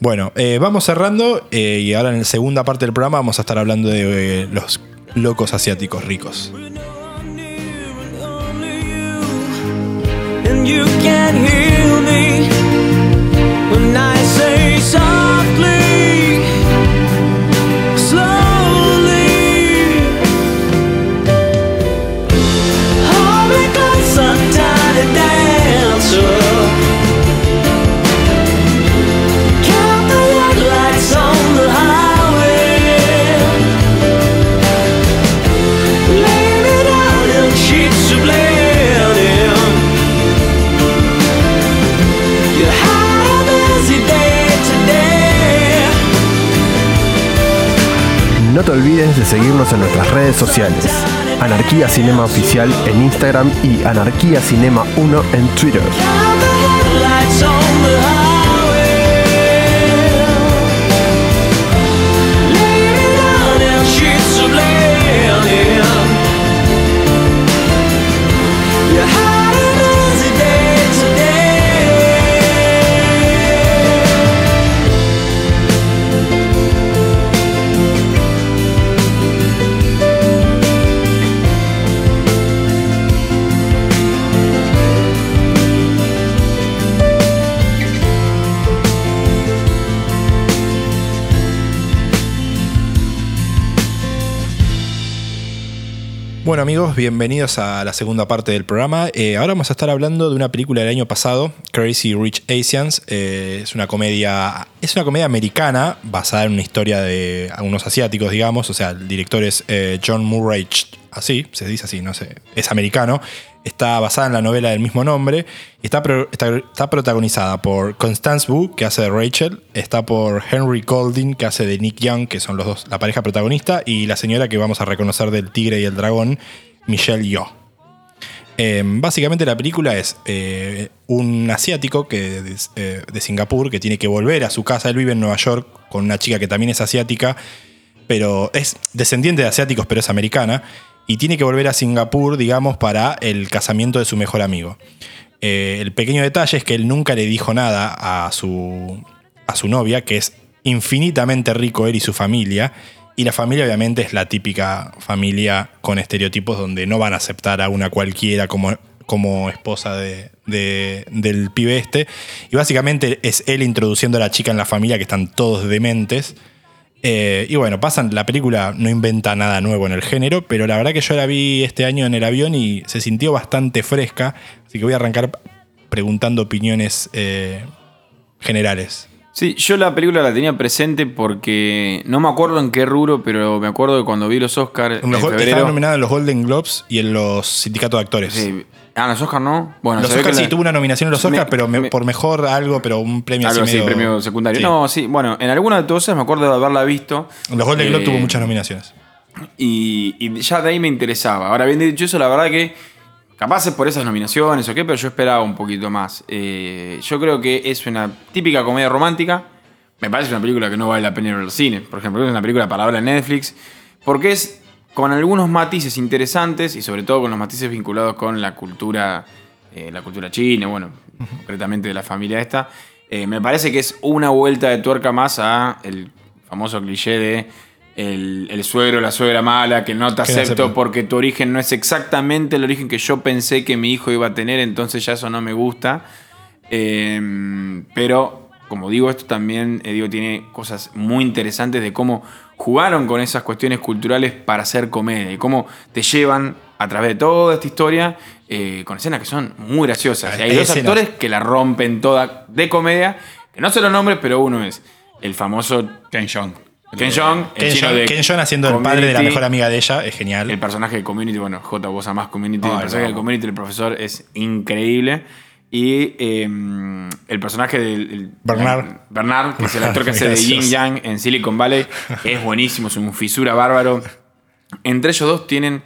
Bueno, eh, vamos cerrando eh, y ahora en la segunda parte del programa vamos a estar hablando de eh, los locos asiáticos ricos. and you can hear me when I say softly, No te olvides de seguirnos en nuestras redes sociales. Anarquía Cinema Oficial en Instagram y Anarquía Cinema 1 en Twitter. Bueno amigos, bienvenidos a la segunda parte del programa. Eh, ahora vamos a estar hablando de una película del año pasado, Crazy Rich Asians. Eh, es una comedia, es una comedia americana basada en una historia de unos asiáticos, digamos. O sea, el director es eh, John Murray, así se dice así, no sé, es americano. Está basada en la novela del mismo nombre. Está, pro- está, está protagonizada por Constance Wu, que hace de Rachel. Está por Henry Golding, que hace de Nick Young, que son los dos, la pareja protagonista. Y la señora que vamos a reconocer del Tigre y el Dragón, Michelle Yeoh. Eh, básicamente la película es eh, un asiático que, eh, de Singapur que tiene que volver a su casa. Él vive en Nueva York con una chica que también es asiática, pero es descendiente de asiáticos, pero es americana. Y tiene que volver a Singapur, digamos, para el casamiento de su mejor amigo. Eh, el pequeño detalle es que él nunca le dijo nada a su, a su novia, que es infinitamente rico él y su familia. Y la familia obviamente es la típica familia con estereotipos donde no van a aceptar a una cualquiera como, como esposa de- de- del pibe este. Y básicamente es él introduciendo a la chica en la familia que están todos dementes. Eh, y bueno, pasan, la película no inventa nada nuevo en el género, pero la verdad que yo la vi este año en el avión y se sintió bastante fresca. Así que voy a arrancar preguntando opiniones eh, generales. Sí, yo la película la tenía presente porque no me acuerdo en qué rubro, pero me acuerdo de cuando vi los Oscars Los Gol- febrero. estaba nominada en los Golden Globes y en los sindicatos de actores. Sí. Ah, en los Oscars no. Bueno, los Oscars sí la- tuvo una nominación en los Me- Oscars, pero me- me- por mejor algo, pero un premio Algo así medio- premio secundario. Sí. No, sí, bueno, en alguna de todas me acuerdo de haberla visto. En los Golden Eh, Globes tuvo muchas nominaciones. Y, y ya de ahí me interesaba. Ahora bien dicho eso, la verdad que capaz es por esas nominaciones o qué, pero yo esperaba un poquito más. Eh, yo creo que es una típica comedia romántica. Me parece una película que no vale la pena ir al cine. Por ejemplo, es una película para ahora en Netflix. Porque es con algunos matices interesantes y sobre todo con los matices vinculados con la cultura, eh, la cultura china, bueno, concretamente de la familia esta. Eh, me parece que es una vuelta de tuerca más a el famoso cliché de el, el suegro, la suegra mala, que no te acepto acepto. porque tu origen no es exactamente el origen que yo pensé que mi hijo iba a tener, entonces ya eso no me gusta. Eh, pero, como digo, esto también eh, digo, tiene cosas muy interesantes de cómo jugaron con esas cuestiones culturales para hacer comedia y cómo te llevan a través de toda esta historia eh, con escenas que son muy graciosas. Y hay dos escenas. actores que la rompen toda de comedia, que no se los nombres, pero uno es el famoso Ken Jeong. Ken Jeong, el Ken chino de Ken Jeong haciendo el padre de la mejor amiga de ella, es genial. El personaje de Community, bueno, J, vos más Community. El personaje no. de Community, el profesor, es increíble. Y eh, el personaje del. el- Bernard. Bernard, que es el actor que (laughs) hace de Yin. Yang en Silicon Valley, es buenísimo, es un fisura bárbaro. Entre ellos dos tienen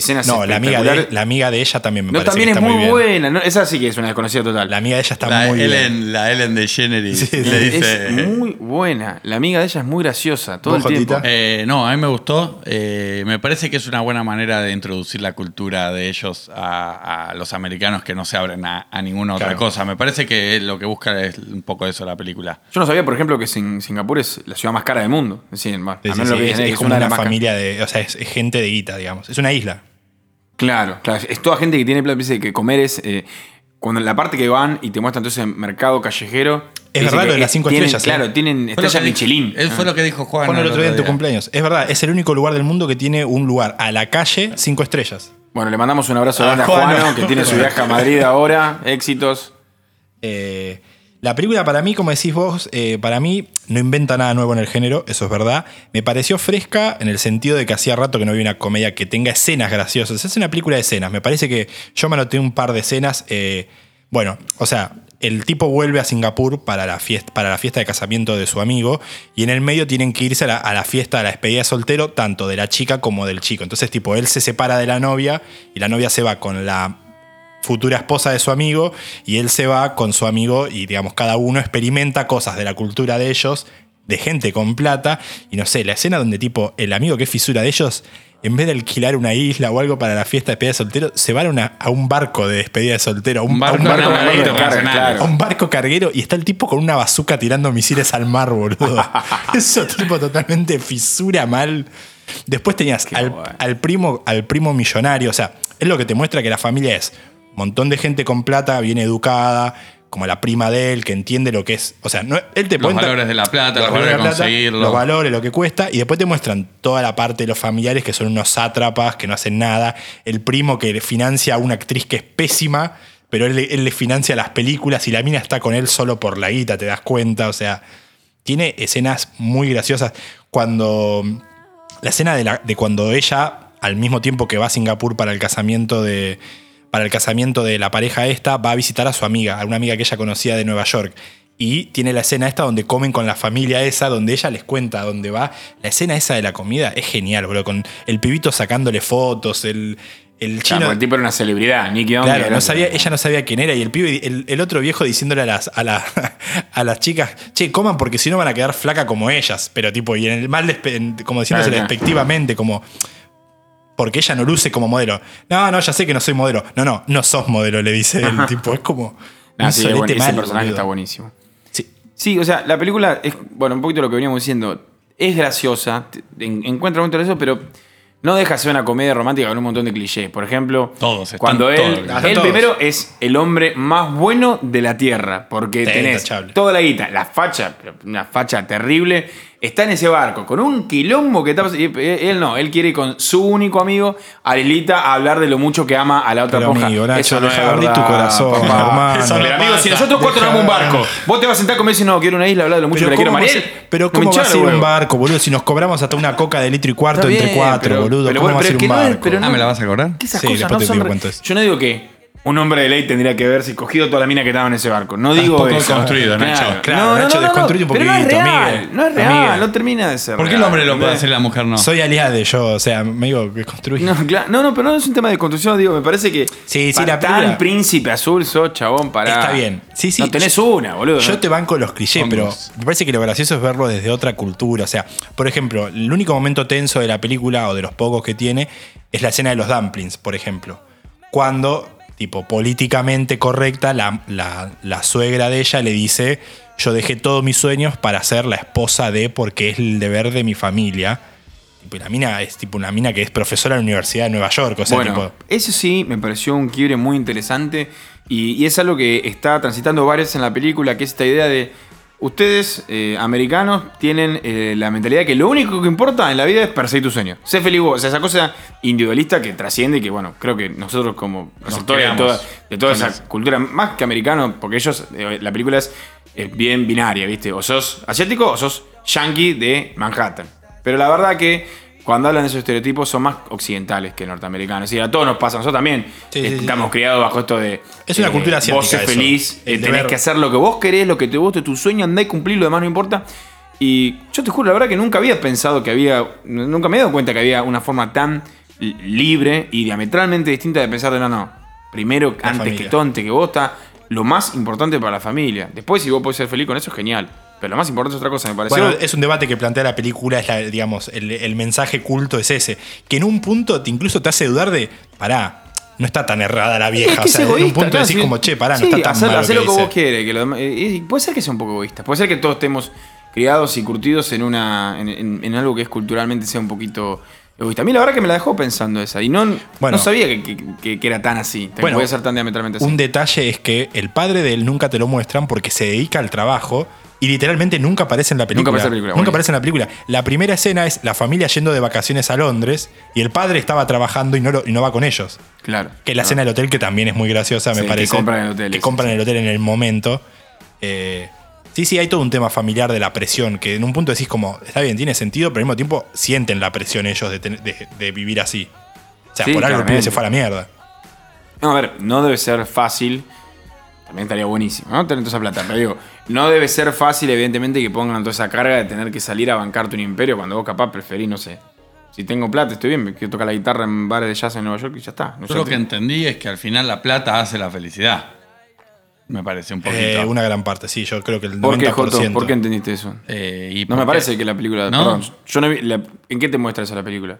escenas no, la amiga, de, la amiga de ella también me No, parece también que es está muy, bien. buena. ¿no? Esa sí que es una desconocida total. La amiga de ella está La muy bien. Ellen, la Ellen de Jenner Sí, le sí. dice. es muy buena. La amiga de ella es muy graciosa todo el ¿Vos, tiempo. Eh, no, a mí me gustó. Eh, me parece que es una buena manera de introducir la cultura de ellos a, a los americanos que no se abren a, a ninguna otra Claro. cosa. Me parece que lo que busca es un poco eso la película. Yo no sabía, por ejemplo, que Sin- Singapur es la ciudad más cara del mundo. Es decir, bueno, Sí, lo que es, dicen es es como una una familia de. O sea, es, es gente de guita, digamos. Es una isla. Claro, claro. Es toda gente que tiene plata, dice que comer es. eh, cuando en la parte que van y te muestran entonces el mercado callejero. Es verdad lo de las cinco tienen- estrellas, ¿eh? Claro, tienen Fue lo estrella que dijo- Michelin. Él fue Ah. lo que dijo Juan. Juan el otro día en tu cumpleaños. Es verdad, es el único lugar del mundo que tiene un lugar a la calle cinco estrellas. Bueno, le mandamos un abrazo A grande a Juan. Juano, que tiene su viaje a Madrid ahora. Éxitos. Eh, la película para mí, como decís vos, eh, para mí no inventa nada nuevo en el género, eso es verdad. Me pareció fresca en el sentido de que hacía rato que no vi una comedia que tenga escenas graciosas. Es una película de escenas. Me parece que yo me anoté un par de escenas. eh, bueno, o sea, el tipo vuelve a Singapur para la, fiesta, para la fiesta de casamiento de su amigo y en el medio tienen que irse a la, a la fiesta, a la despedida de soltero, tanto de la chica como del chico. Entonces, tipo, él se separa de la novia y la novia se va con la futura esposa de su amigo y él se va con su amigo y digamos cada uno experimenta cosas de la cultura de ellos, de gente con plata y no sé, la escena donde tipo el amigo que es fisura de ellos, en vez de alquilar una isla o algo para la fiesta de despedida de soltero, se van a, una- a un barco de despedida de soltero, a un, Un a barco un barco, de barco de carguero, carga, nacional. claro. a un barco carguero y está el tipo con una bazuca tirando misiles al mar, boludo. (laughs) Eso tipo totalmente fisura mal. Después tenías al, al primo, al primo millonario. O sea, es lo que te muestra que la familia es montón de gente con plata, bien educada, como la prima de él, que entiende lo que es. O sea, no, él te Los cuenta valores de la plata, los valores de la plata, conseguirlo. Los valores, lo que cuesta. Y después te muestran toda la parte de los familiares que son unos sátrapas, que no hacen nada. El primo que le financia a una actriz que es pésima, pero él, le- él le financia las películas y la mina está con él solo por la guita, te das cuenta. O sea, tiene escenas muy graciosas. Cuando. La escena de, la- de cuando ella, al mismo tiempo que va a Singapur para el casamiento de. Para el casamiento de la pareja esta, va a visitar a su amiga, a una amiga que ella conocía de Nueva York. Y tiene la escena esta donde comen con la familia esa, donde ella les cuenta dónde va. La escena esa de la comida es genial, bro. Con el pibito sacándole fotos, el, el Claro, chino. porque el tipo era una celebridad. Nicky Claro, era- no sabía, ella no sabía quién era. Y el pibe, el, el otro viejo diciéndole a las, a, la- (laughs) a las chicas, che, coman porque si no van a quedar flaca como ellas. Pero tipo, y en el mal como diciéndose Claro, claro. despectivamente, como. Porque ella no luce como modelo. No, no, ya sé que no soy modelo. No, no, no sos modelo, le dice el tipo. Es como. Nah, sí, bueno, ese mal, personaje boludo. está buenísimo. Sí. Sí, o sea, la película es, bueno, un poquito lo que veníamos diciendo, es graciosa, en- encuentra un momento de eso, pero no deja de ser una comedia romántica con un montón de clichés. Por ejemplo, Todos, cuando él, todos. Él todos. primero es el hombre más bueno de la tierra, porque Sí, tenés toda la guita, la facha, una facha terrible, está en ese barco con un quilombo que está y Él no, él quiere ir con su único amigo, a la islita, a hablar de lo mucho que ama a la otra Pero poja. amigo, Nacho, Eso no es dejá abrir verdad, tu corazón, papá. hermano. Eso, pero amigo, si nosotros cuatro Dejá- nos vamos a un barco, vos te vas a sentar conmigo y decís, no, quiero una isla, hablar de lo mucho que la quiero a ¿cómo Mariel. pero No ¿cómo vas a ir un barco, boludo? Si nos cobramos hasta una coca de litro y cuarto entre cuatro, pero- boludo. pero ¿Cómo vas a ir pero a un barco? pero no- Ah, ¿me la vas a cobrar? Que esas Sí, cosas no son. Yo no digo que un hombre de ley tendría que ver si cogido toda la mina que estaba en ese barco. No digo eso. construido, Nacho. Claro, Nacho, desconstruye un Pero no es poquito, real. Miguel. No es real. No termina de ser ¿Por qué el hombre lo puede hacer y la mujer no? Soy aliado yo, o sea, me digo que construí. No, claro, no, no, pero no es un tema de construcción, digo, me parece que Sí, sí, la tan príncipe azul sos, chabón, para. Está bien. Sí, sí. No tenés una, boludo. Yo ¿no? te banco los clichés, pero me parece que lo gracioso es verlo desde otra cultura. O sea, por ejemplo, el único momento tenso de la película, o de los pocos que tiene, es la escena de los dumplings, por ejemplo. Cuando, tipo, políticamente correcta, la, la- la suegra de ella le dice: Yo dejé todos mis sueños para ser la esposa de, porque es el deber de mi familia. Tipo, y la mina es tipo una mina que es profesora en la Universidad de Nueva York. O sea, bueno, tipo. eso sí me pareció un quiebre muy interesante y, y es algo que está transitando varios en la película, que es esta idea de ustedes, eh, americanos, tienen eh, la mentalidad que lo único que importa en la vida es perseguir tu sueño. Sé feliz vos. O sea, esa cosa individualista que trasciende y que, bueno, creo que nosotros como receptores de toda, de toda con esa cultura, más que americano, porque ellos, eh, la película es eh, bien binaria, ¿viste? O sos asiático o sos yankee de Manhattan. Pero la verdad que cuando hablan de esos estereotipos son más occidentales que norteamericanos. A todos nos pasa, nosotros también Sí, sí, sí. estamos criados bajo esto de... Es una cultura asiática Vos sos eso. feliz, El eh, tenés que hacer lo que vos querés, lo que te guste, tu sueño, andá y cumplir, lo demás no importa. Y yo te juro, la verdad que nunca había pensado que había... Nunca me he dado cuenta que había una forma tan li- libre y diametralmente distinta de pensar de no, no. Primero, antes familia. que todo, antes que vos, está lo más importante para la familia. Después, si vos podés ser feliz con eso, es genial. Pero lo más importante es otra cosa, me pareció. Bueno, es un debate que plantea la película, es la- digamos, el, el mensaje culto es ese, que en un punto te incluso te hace dudar de, pará, no está tan errada la vieja, Es que o sea, en un punto claro, decís sí. como, che, pará, Sí, no está tan hacer, mal hacer lo que que vos quieres. Que lo eh, puede ser que sea un poco egoísta. Puede ser que todos estemos criados y curtidos en, una, en, en- en algo que es culturalmente sea un poquito egoísta. A mí la verdad que me la dejó pensando esa. Y no, Bueno. no sabía que, que- que- que era tan así. que Bueno, podía ser tan diametralmente así. Un detalle es que el padre de él nunca te lo muestran porque se dedica al trabajo y literalmente nunca aparece en la película. Nunca aparece en la película, Nunca aparece en la película. La primera escena es la familia yendo de vacaciones a Londres y el padre estaba trabajando y no, lo- y no va con ellos. claro. Que es la escena del hotel que también es muy graciosa, Sí, me que parece. compran el hotel, Que compran el hotel en el momento. Eh, sí, sí, hay todo un tema familiar de la presión, que en un punto decís como, está bien, tiene sentido, pero al mismo tiempo sienten la presión ellos de, ten- de- de vivir así. O sea, Sí, por algo el pibe se fue a la mierda. No, a ver, no debe ser fácil. También estaría buenísimo, ¿no? Tener toda esa plata. Pero digo, no debe ser fácil, evidentemente, que pongan toda esa carga de tener que salir a bancarte un imperio cuando vos capaz preferís, no sé. Si tengo plata, estoy bien, me quiero tocar la guitarra en bares de jazz en Nueva York y ya está. No Yo sé, lo que entendí es que al final la plata hace la felicidad. Me parece un poquito. Eh, una gran parte, sí, yo creo que el 90%. ¿Por qué, Joto? ¿Por qué entendiste eso? Eh, y No me parece que la película. ¿No? Perdón, yo no vi. la- ¿En qué te muestra eso la película?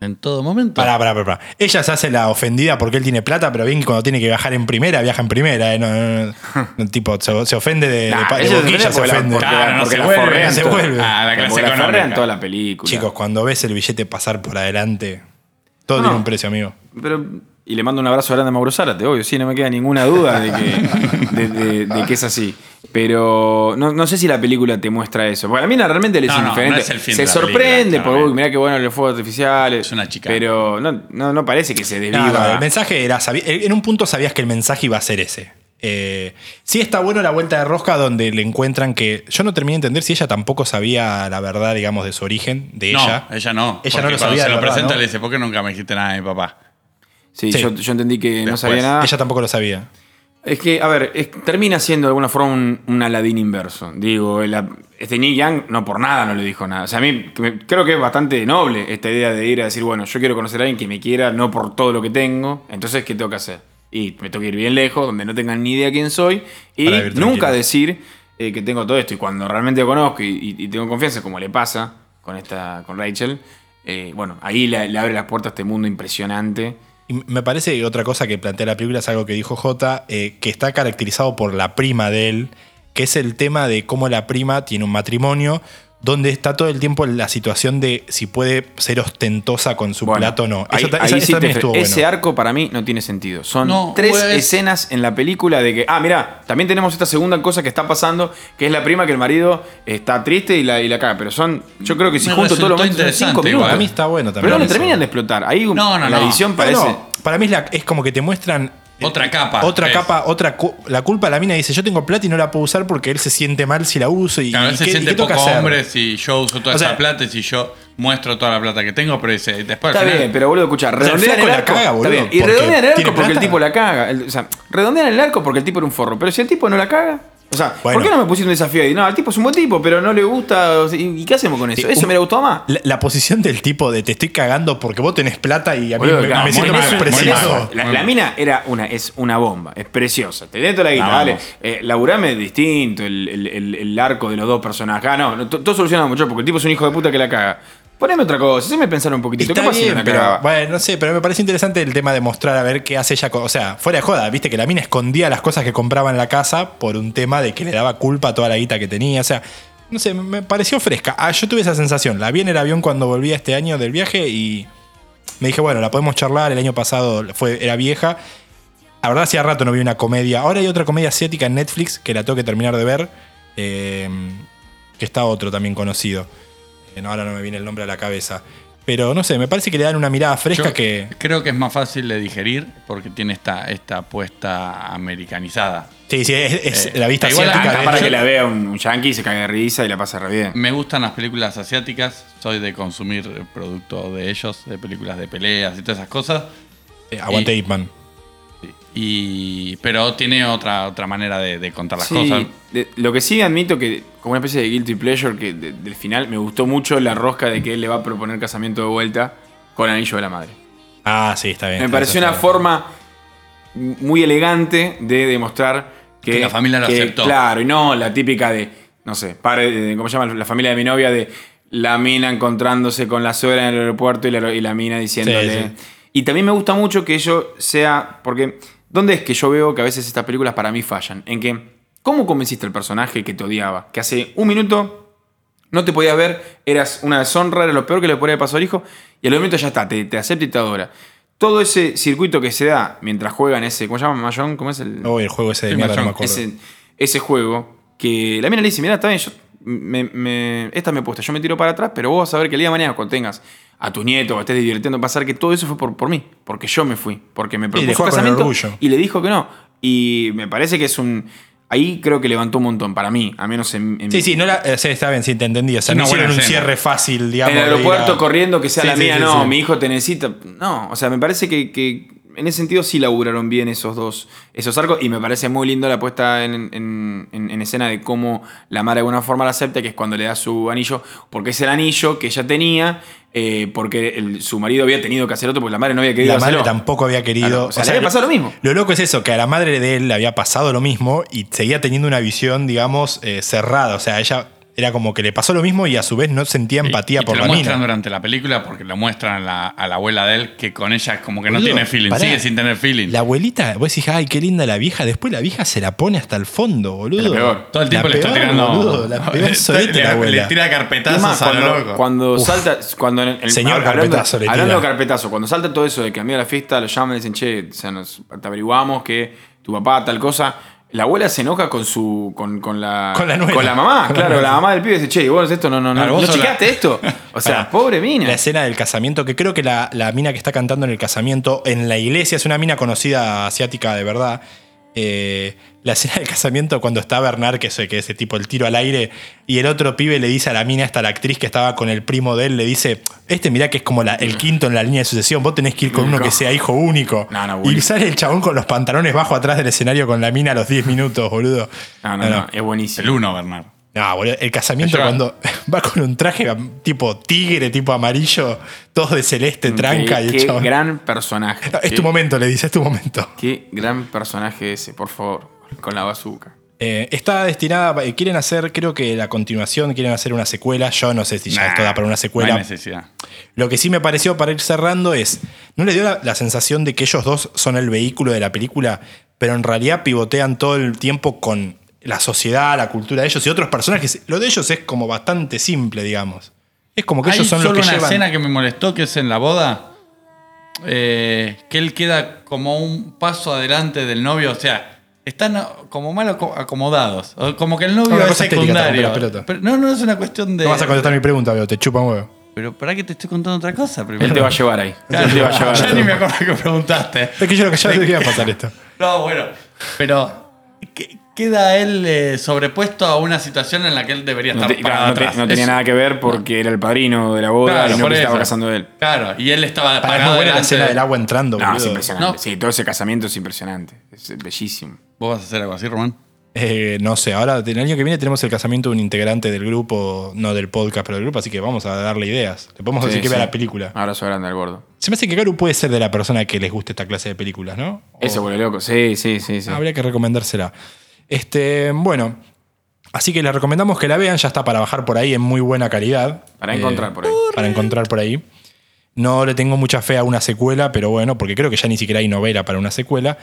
En todo momento. Pará, pará, pará, pará. Ella se hace la ofendida porque él tiene plata, pero bien que cuando tiene que viajar en primera, viaja en primera. ¿eh? No, no, no. No, (laughs) tipo, se, se ofende de, de Nah, de ella se boquilla, se ofende porque Claro, porque se la vuelve, forrean se vuelve. Ah, la clase la económica. forrean toda la película. Chicos, cuando ves el billete pasar por adelante, todo No, tiene un precio, amigo. Pero, y le mando un abrazo grande a Mauro Zárate, obvio, sí, no me queda ninguna duda de que, de, de- de que es así. Pero no, no sé si la película te muestra eso. Porque a mí la- realmente le es No, indiferente. no es el fin se de la sorprende película, por uy, mirá qué bueno los fuegos artificiales. Es una chica. Pero no, no, no parece que se desviva. No, no, el mensaje era. En un punto sabías que el mensaje iba a ser ese. Eh, sí está bueno la vuelta de rosca donde le encuentran que. Yo no terminé de entender si ella tampoco sabía la verdad, digamos, de su origen, de no, ella. ella no. Ella porque no lo sabía. Se lo verdad, presenta le dice, ¿por qué nunca me dijiste nada de mi papá? Sí, Sí. Yo, yo entendí que no sabía nada. Ella tampoco lo sabía. Es que, a ver, es- termina siendo de alguna forma un, un Aladín inverso. Digo, el- este Nick Young no por nada no le dijo nada. O sea, a mí me- creo que es bastante noble esta idea de ir a decir, bueno, yo quiero conocer a alguien que me quiera, no por todo lo que tengo. Entonces, ¿qué tengo que hacer? Y me tengo que ir bien lejos, donde no tengan ni idea quién soy. Y nunca tranquilo. decir eh, que tengo todo esto. Y cuando realmente lo conozco y, y- y tengo confianza, como le pasa con, esta, con Rachel, eh, bueno, ahí le, le abre las puertas a este mundo impresionante. Y me parece que otra cosa que plantea la película es algo que dijo J, eh, que está caracterizado por la prima de él, que es el tema de cómo la prima tiene un matrimonio donde está todo el tiempo la situación de si puede ser ostentosa con su Bueno, plato o no. ahí- esa- sí esa te estuvo Ese bueno. arco para mí no tiene sentido. Son No, tres pues- escenas en la película de que, ah, mira, también tenemos esta segunda cosa que está pasando, que es la prima que el marido está triste y la, y la caga. Pero son, yo creo que si Me junto todos los momentos son cinco minutos. Para mí está bueno también. Pero no lo terminan de explotar. Ahí No, no, la edición No, parece. no, para mí es, la- es como que te muestran. Otra capa, Otra es. capa, otra. cu- La culpa la mina dice: Yo tengo plata y no la puedo usar porque él se siente mal si la uso. Y, Claro, y él se qué- y siente poco hacer? hombre si yo uso toda O sea- esa plata y si yo muestro toda la plata que tengo, pero dice, después Está final- bien, pero boludo, escucha, sea, el redondean el la arco. caga, está boludo, bien, Y redondean el arco porque el tipo la caga. El- o sea, redondean el arco porque el tipo era un forro. Pero si el tipo no la caga. O sea, Bueno. ¿por qué no me pusieron un desafío ahí? No, el tipo es un buen tipo, pero no le gusta. ¿Y qué hacemos con eso? Eso me gustó más. La, la posición del tipo de te estoy cagando porque vos tenés plata y a mí me, claro, me siento más mal. La, la mina era una, es una bomba, es preciosa. Te dentro la guita, No, dale. Eh, laburame distinto, el, el- el- el arco de los dos personajes. Ah, no, no, to- todo solucionado mucho porque el tipo es un hijo de puta que la caga. Poneme otra cosa, haceme pensar un poquitito. Está ¿Qué pasa bien, la pero bueno, no sé, pero me parece interesante el tema de mostrar a ver qué hace ella. con- O sea, fuera de joda, viste que la mina escondía las cosas que compraba en la casa por un tema de que le daba culpa a toda la guita que tenía. O sea, no sé, me pareció fresca. Ah, yo tuve esa sensación. La vi en el avión cuando volví este año del viaje y me dije, bueno, la podemos charlar. El año pasado fue, era vieja. La verdad, hacía rato no vi una comedia. Ahora hay otra comedia asiática en Netflix que la tengo que terminar de ver. eh, que está otro también conocido. Eh, no, ahora no me viene el nombre a la cabeza. Pero no sé, me parece que le dan una mirada fresca Yo que. Creo que es más fácil de digerir porque tiene esta, esta apuesta americanizada. Sí, sí, es, es Eh, la vista igual asiática. de para que la vea un, un yankee y se cague de risa y la pasa re bien. Me gustan las películas asiáticas, soy de consumir producto de ellos, de películas de peleas y todas esas cosas. Eh, aguante y- Ip Man. Y, pero tiene otra, otra manera de, de contar las Sí, cosas. de- lo que sí admito que, como una especie de guilty pleasure, que de- del final me gustó mucho la rosca de que él le va a proponer casamiento de vuelta con el anillo de la madre. Ah, sí, está bien. Me está pareció bien, una bien. forma muy elegante de demostrar que, Que la familia lo aceptó. Claro, y no la típica de, no sé, padre, de- ¿cómo se llama? La familia de mi novia, de la mina encontrándose con la suegra en el aeropuerto y la, y la mina diciéndole. Sí, sí. Y también me gusta mucho que ello sea. Porque, ¿dónde es que yo veo que a veces estas películas para mí fallan? En que, ¿cómo convenciste al personaje que te odiaba? Que hace un minuto no te podías ver, eras una deshonra, era lo peor que le podría pasar al hijo, y al momento ya está, te, te acepta y te adora. Todo ese circuito que se da mientras juegan ese, ¿cómo se llama? Mahjong, ¿cómo es el...? Oh, el juego ese de mierda, no me Mahjong, acuerdo. ese, ese juego, que la mina le dice, mira, está bien, yo me, me- esta me puesta, yo me tiro para atrás, pero vos vas a ver que el día de mañana cuando tengas a tu nieto o estés divirtiendo, pasar que todo eso fue por, por mí, porque yo me fui, porque me propuso el casamiento y le dijo que no. Y me parece que es un... Ahí creo que levantó un montón, para mí, a menos en... en- Sí, sí, no la, eh, sí, está bien, sí, te entendí. O sea, no hicieron un cierre fácil, digamos. en el aeropuerto a- corriendo que sea Sí, la sí, mía, no, mi hijo te necesita. No, o sea, me parece que, que en ese sentido sí laburaron bien esos dos, esos arcos y me parece muy lindo la puesta en, en- en- en escena de cómo la madre de alguna forma la acepta, que es cuando le da su anillo, porque es el anillo que ella tenía, eh, porque el- su marido había tenido que hacer otro, porque la madre no había querido La madre hacerlo. tampoco había querido. Claro, o sea, le había pasado lo mismo. Lo loco es eso, que a la madre de él le había pasado lo mismo y seguía teniendo una visión, digamos, eh, cerrada. O sea, ella era como que le pasó lo mismo y a su vez no sentía empatía y, y por te la lo muestran mina. durante la película porque lo muestran a la, a la abuela de él que con ella como que no tiene feeling, pará. sigue sin tener feeling. La abuelita, vos decís, ay, qué linda la vieja. Después la vieja se la pone hasta el fondo, boludo. Peor. Todo el tiempo La le está tirando. boludo, la (laughs) peor solete le, la abuela. le tira carpetazos más, a lo cuando, loco. cuando salta, cuando en el, Señor hablando- carpetazo le tira. Hablando de carpetazo, cuando salta todo eso de que a mí a la fiesta lo llaman y dicen, che, o sea, nos, te averiguamos que tu papá tal cosa. La abuela se enoja con su. con, con la. (laughs) Con la nuera. mamá, Con la claro, nuera. la mamá del pibe dice, che, y vos esto no, no, no. Claro, vos ¿No sos la- chequeaste esto? (laughs) O sea, pobre mina. La escena del casamiento, que creo que la, la mina que está cantando en el casamiento en la iglesia es una mina conocida asiática de verdad. Eh, la escena del casamiento cuando está Bernard, que es, que es ese tipo el tiro al aire, y el otro pibe le dice a la mina, esta la actriz que estaba con el primo de él, le dice, este mirá que es como la- el quinto en la línea de sucesión, vos tenés que ir con uno que sea hijo único. No, no, y sale el chabón con los pantalones bajo atrás del escenario con la mina a los 10 minutos, boludo. No, no, no, es buenísimo. El uno, Bernard. No, boludo, el casamiento Yo- cuando (laughs) va con un traje tipo tigre, tipo amarillo, todo de celeste, tranca Qué, y el qué chabón- gran personaje. No, es Qué- tu momento, le dice, es tu momento. Qué gran personaje ese, por favor. Con la bazooka. Eh, está destinada, eh, quieren hacer, creo que la continuación, quieren hacer una secuela. Yo no sé si ya Nah, esto da para una No secuela. hay necesidad. Lo que sí me pareció para ir cerrando es, ¿no le dio la, la sensación de que ellos dos son el vehículo de la película, pero en realidad pivotean todo el tiempo con la sociedad, la cultura de ellos y otros personajes. Lo de ellos es como bastante simple, digamos. Es como que Hay ellos son solo los que una llevan. escena que me molestó, que es en la boda, eh, que él queda como un paso adelante del novio, o sea, están como mal aco- acomodados, o como que el novio es te secundario. Pero no, no es una cuestión de... No vas a contestar mi pregunta, veo, te chupan huevo. Pero para que te estoy contando otra cosa primero. Él te va a llevar ahí. Claro, Él te va a llevar. ya ni me acuerdo que preguntaste. Es que yo lo que ya sé que iba a pasar esto. No, bueno. Pero que- queda él eh, sobrepuesto a una situación en la que él debería No, estar te- parado claro, no te- atrás. no tenía Es- nada que ver porque era el padrino de la boda Claro, y no estaba eso. casando él. Claro, y él estaba Para, es parado buena la escena de- del agua entrando, No, es boludo. impresionante. No. Sí, todo ese casamiento es impresionante. Es bellísimo. ¿Vos vas a hacer algo así, Román? Eh, no sé, ahora el año que viene tenemos el casamiento de un integrante del grupo, no del podcast, pero del grupo, así que vamos a darle ideas. Le podemos decir Sí, que vea la película. Abrazo grande al gordo. Se me hace que Garu puede ser de la persona que les guste esta clase de películas, ¿no? O- Ese vuelve loco. Sí, sí, sí. sí. Habría que recomendársela. Este, bueno, así que les recomendamos que la vean, ya está para bajar por ahí en muy buena calidad. Para Eh, encontrar por ahí. Para encontrar por ahí. No le tengo mucha fe a una secuela, pero bueno, porque creo que ya ni siquiera hay novela para una secuela.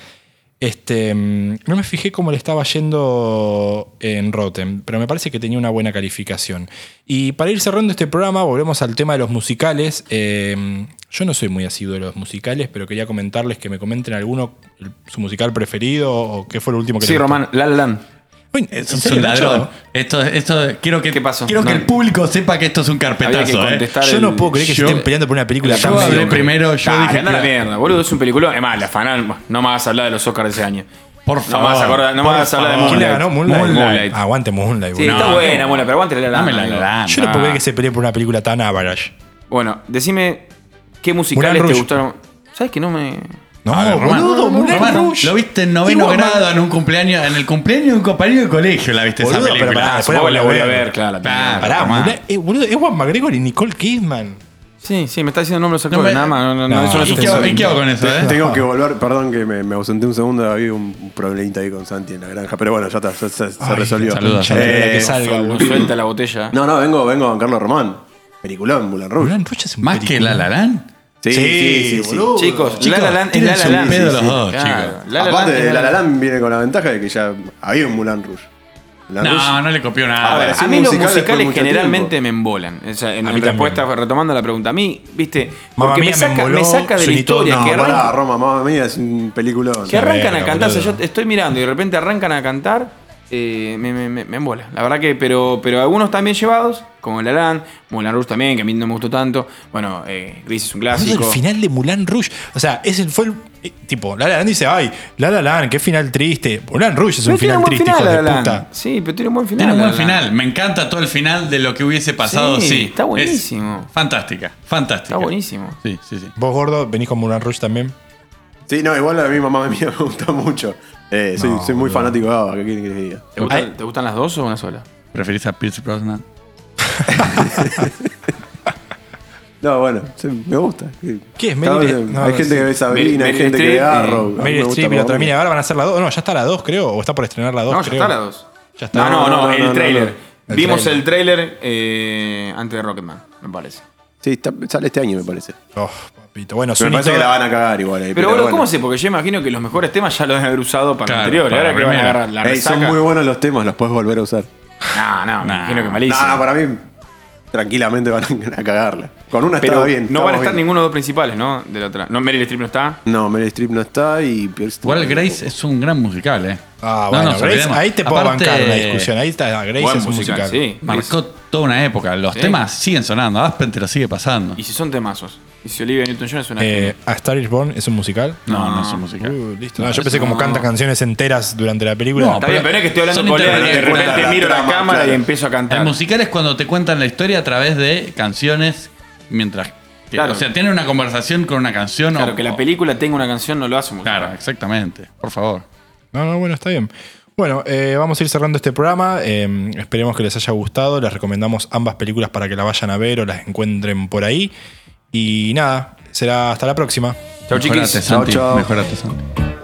Este, mm, no me fijé cómo le estaba yendo en Rotten, pero me parece que tenía una buena calificación. Y para ir cerrando este programa, volvemos al tema de los musicales. Eh, yo no soy muy asiduo de los musicales, pero quería comentarles que me comenten alguno su musical preferido o qué fue lo último que Sí, les. Román, La La Land. Uy, Es ¿en un ladrón. Esto, esto, quiero que, ¿Qué pasó? Quiero que No. el público sepa que esto es un carpetazo. ¿eh? Yo el- no puedo creer que yo- se estén peleando por una película Yo tan primero, yo Ah, dije. anda la mierda, boludo. Es un peliculón. Es más, la fanal. No me vas a hablar de los Oscars de ese año. Por No favor. me vas a, acordar- no me vas a hablar de favor. ¿Quién le Moonlight. ganó? Moonlight. Moonlight. Aguante Moonlight. Sí, boludo. está No, buena, no. buena, pero aguante la La Dame Land, la amigo. La Land. Yo no puedo creer que se pelee por una película tan average. Bueno, decime qué musicales te gustaron. ¿Sabes que no me. No, ver, Román, boludo, Moulin Román, Rouge. Lo viste en noveno Igual, grado en un cumpleaños, en el cumpleaños de un compañero de colegio la viste Boludo, esa pero película. pará, después que la voy a ver. claro. Pará, Román. Moulin- eh, boludo, Ewan McGregor y Nicole Kidman. Sí, sí, me está diciendo nombres de los No actores, me- nada más. No, no, No, no, eso no es ¿Y qué, hago- tesoro. y qué hago con eso, eh? Tengo que volver, perdón que me, me ausenté un segundo, había un problemita ahí con Santi en la granja, pero bueno, ya está, ya se, se Ay, resolvió. saludos, Santi, Eh, que salga, boludo. Suelta la botella. no, no, vengo, vengo con Carlos Román. Peliculón, Moulin Rouge. Moulin Rouge es un Más que. La La Land. Sí, Sí, sí, sí. Chicos, Chicos, La La Land es La La Land. pedo Sí, los sí, dos, claro. chicos. La La Aparte, Land es La La Land viene con la ventaja de que ya había un Moulin Rouge. Moulin Rouge- No, no le copió A nada. ver, A mí los musicales por musicales mucho generalmente tiempo. me embolan. O sea, en, A mí respuesta, retomando la pregunta, a mí, viste, Mamma porque me Mía me saca, me emboló, saca de la Sweeney Todd, historia No, que, pará, arranca- Roma, mamá mía, es un peliculón. que arrancan verga, a cantar. O sea, boludo. yo estoy mirando y de repente arrancan a cantar. Eh, me, me, me, me embola. La verdad que, pero, pero algunos están bien llevados, como La Land, Moulin Rouge también, que a mí no me gustó tanto. Bueno, eh, Grease es un clásico. el final de Moulin Rouge. O sea, ese fue el. eh, tipo, La La Land dice, ay, La La Land, qué final triste. Moulin Rouge es Pero un final triste, hijo La de puta. Sí, pero tiene un buen final. Tiene un buen final. Me encanta todo el final de lo que hubiese pasado. Sí, Sí, está Es buenísimo. fantástica, fantástica. Está buenísimo. Sí, sí, sí. Vos, gordo, venís con Moulin Rouge también. Sí, no, igual a mí mamá mía me (laughs) gusta mucho. Eh, soy, No, soy muy boludo. fanático de ABBA, ¿qué quieren que les diga? ¿Te gustan. ¿Te gustan las dos o una sola? ¿Preferís a Pierce Brosnan? (laughs) No, bueno, sí, me gusta. ¿Qué es? Cada Meryl- vez- no, hay no gente sé. que ve Sabrina, hay Meryl gente que ve Streep, Arrow. A mí me Meryl gusta Streep y la otra mina. Ahora van a hacer la 2. No, ya está la 2, creo. O está por estrenar la 2, No, ya creo. está la dos. Ya está. No, no, no, No, el no, trailer. no. El Vimos tráiler. el trailer eh, antes de Rocketman, me parece. Sí, está- sale este año, me parece. Oh, Bueno, Pero me parece que la van a cagar igual. ahí, Pero, boludo, bueno. ¿cómo sé? Porque yo imagino que los mejores temas ya los deben haber usado para Claro, el anterior. para ahora la que van a agarrar la Ey, son muy buenos los temas, los puedes volver a usar. No, no, me Nah. imagino que malísimo. No, para mí, tranquilamente van a (laughs) cagarla. Con una Pero estaba bien. no van a estar bien. ninguno de los dos principales, ¿no? De la otra. No, Meryl Streep no está. No, Meryl Streep no está y Pierce Igual Grace es un gran musical, ¿eh? Ah, No bueno, Grace, ahí te puedo Aparte, bancar una discusión. Ahí está, Grace es un musical. sí. Marcó toda una época. Los Sí. temas siguen sonando. Aspen te lo sigue pasando. Y si son temazos. Y si Olivia Newton-John es una Eh. ¿A Star is Born es un musical? No, no, es un musical. Uh, listo. No, yo pensé como canta canciones enteras durante la película. No, Está bien, pero es que estoy hablando son con él y de interpretaciones. repente miro la cámara claro. y empiezo a cantar. El musical es cuando te cuentan la historia a través de canciones mientras. que- Claro. O sea, tienen una conversación con una canción. Claro, o- que la película tenga una canción no lo hace musical. Claro, exactamente. Por favor. No, no, bueno, está bien. Bueno, eh, vamos a ir cerrando este programa. Eh, esperemos que les haya gustado. Les recomendamos ambas películas para que la vayan a ver o las encuentren por ahí. Y nada, será hasta la próxima. Chau, chiquis. Mejorate, Santi. chau. Mejorate, Santi.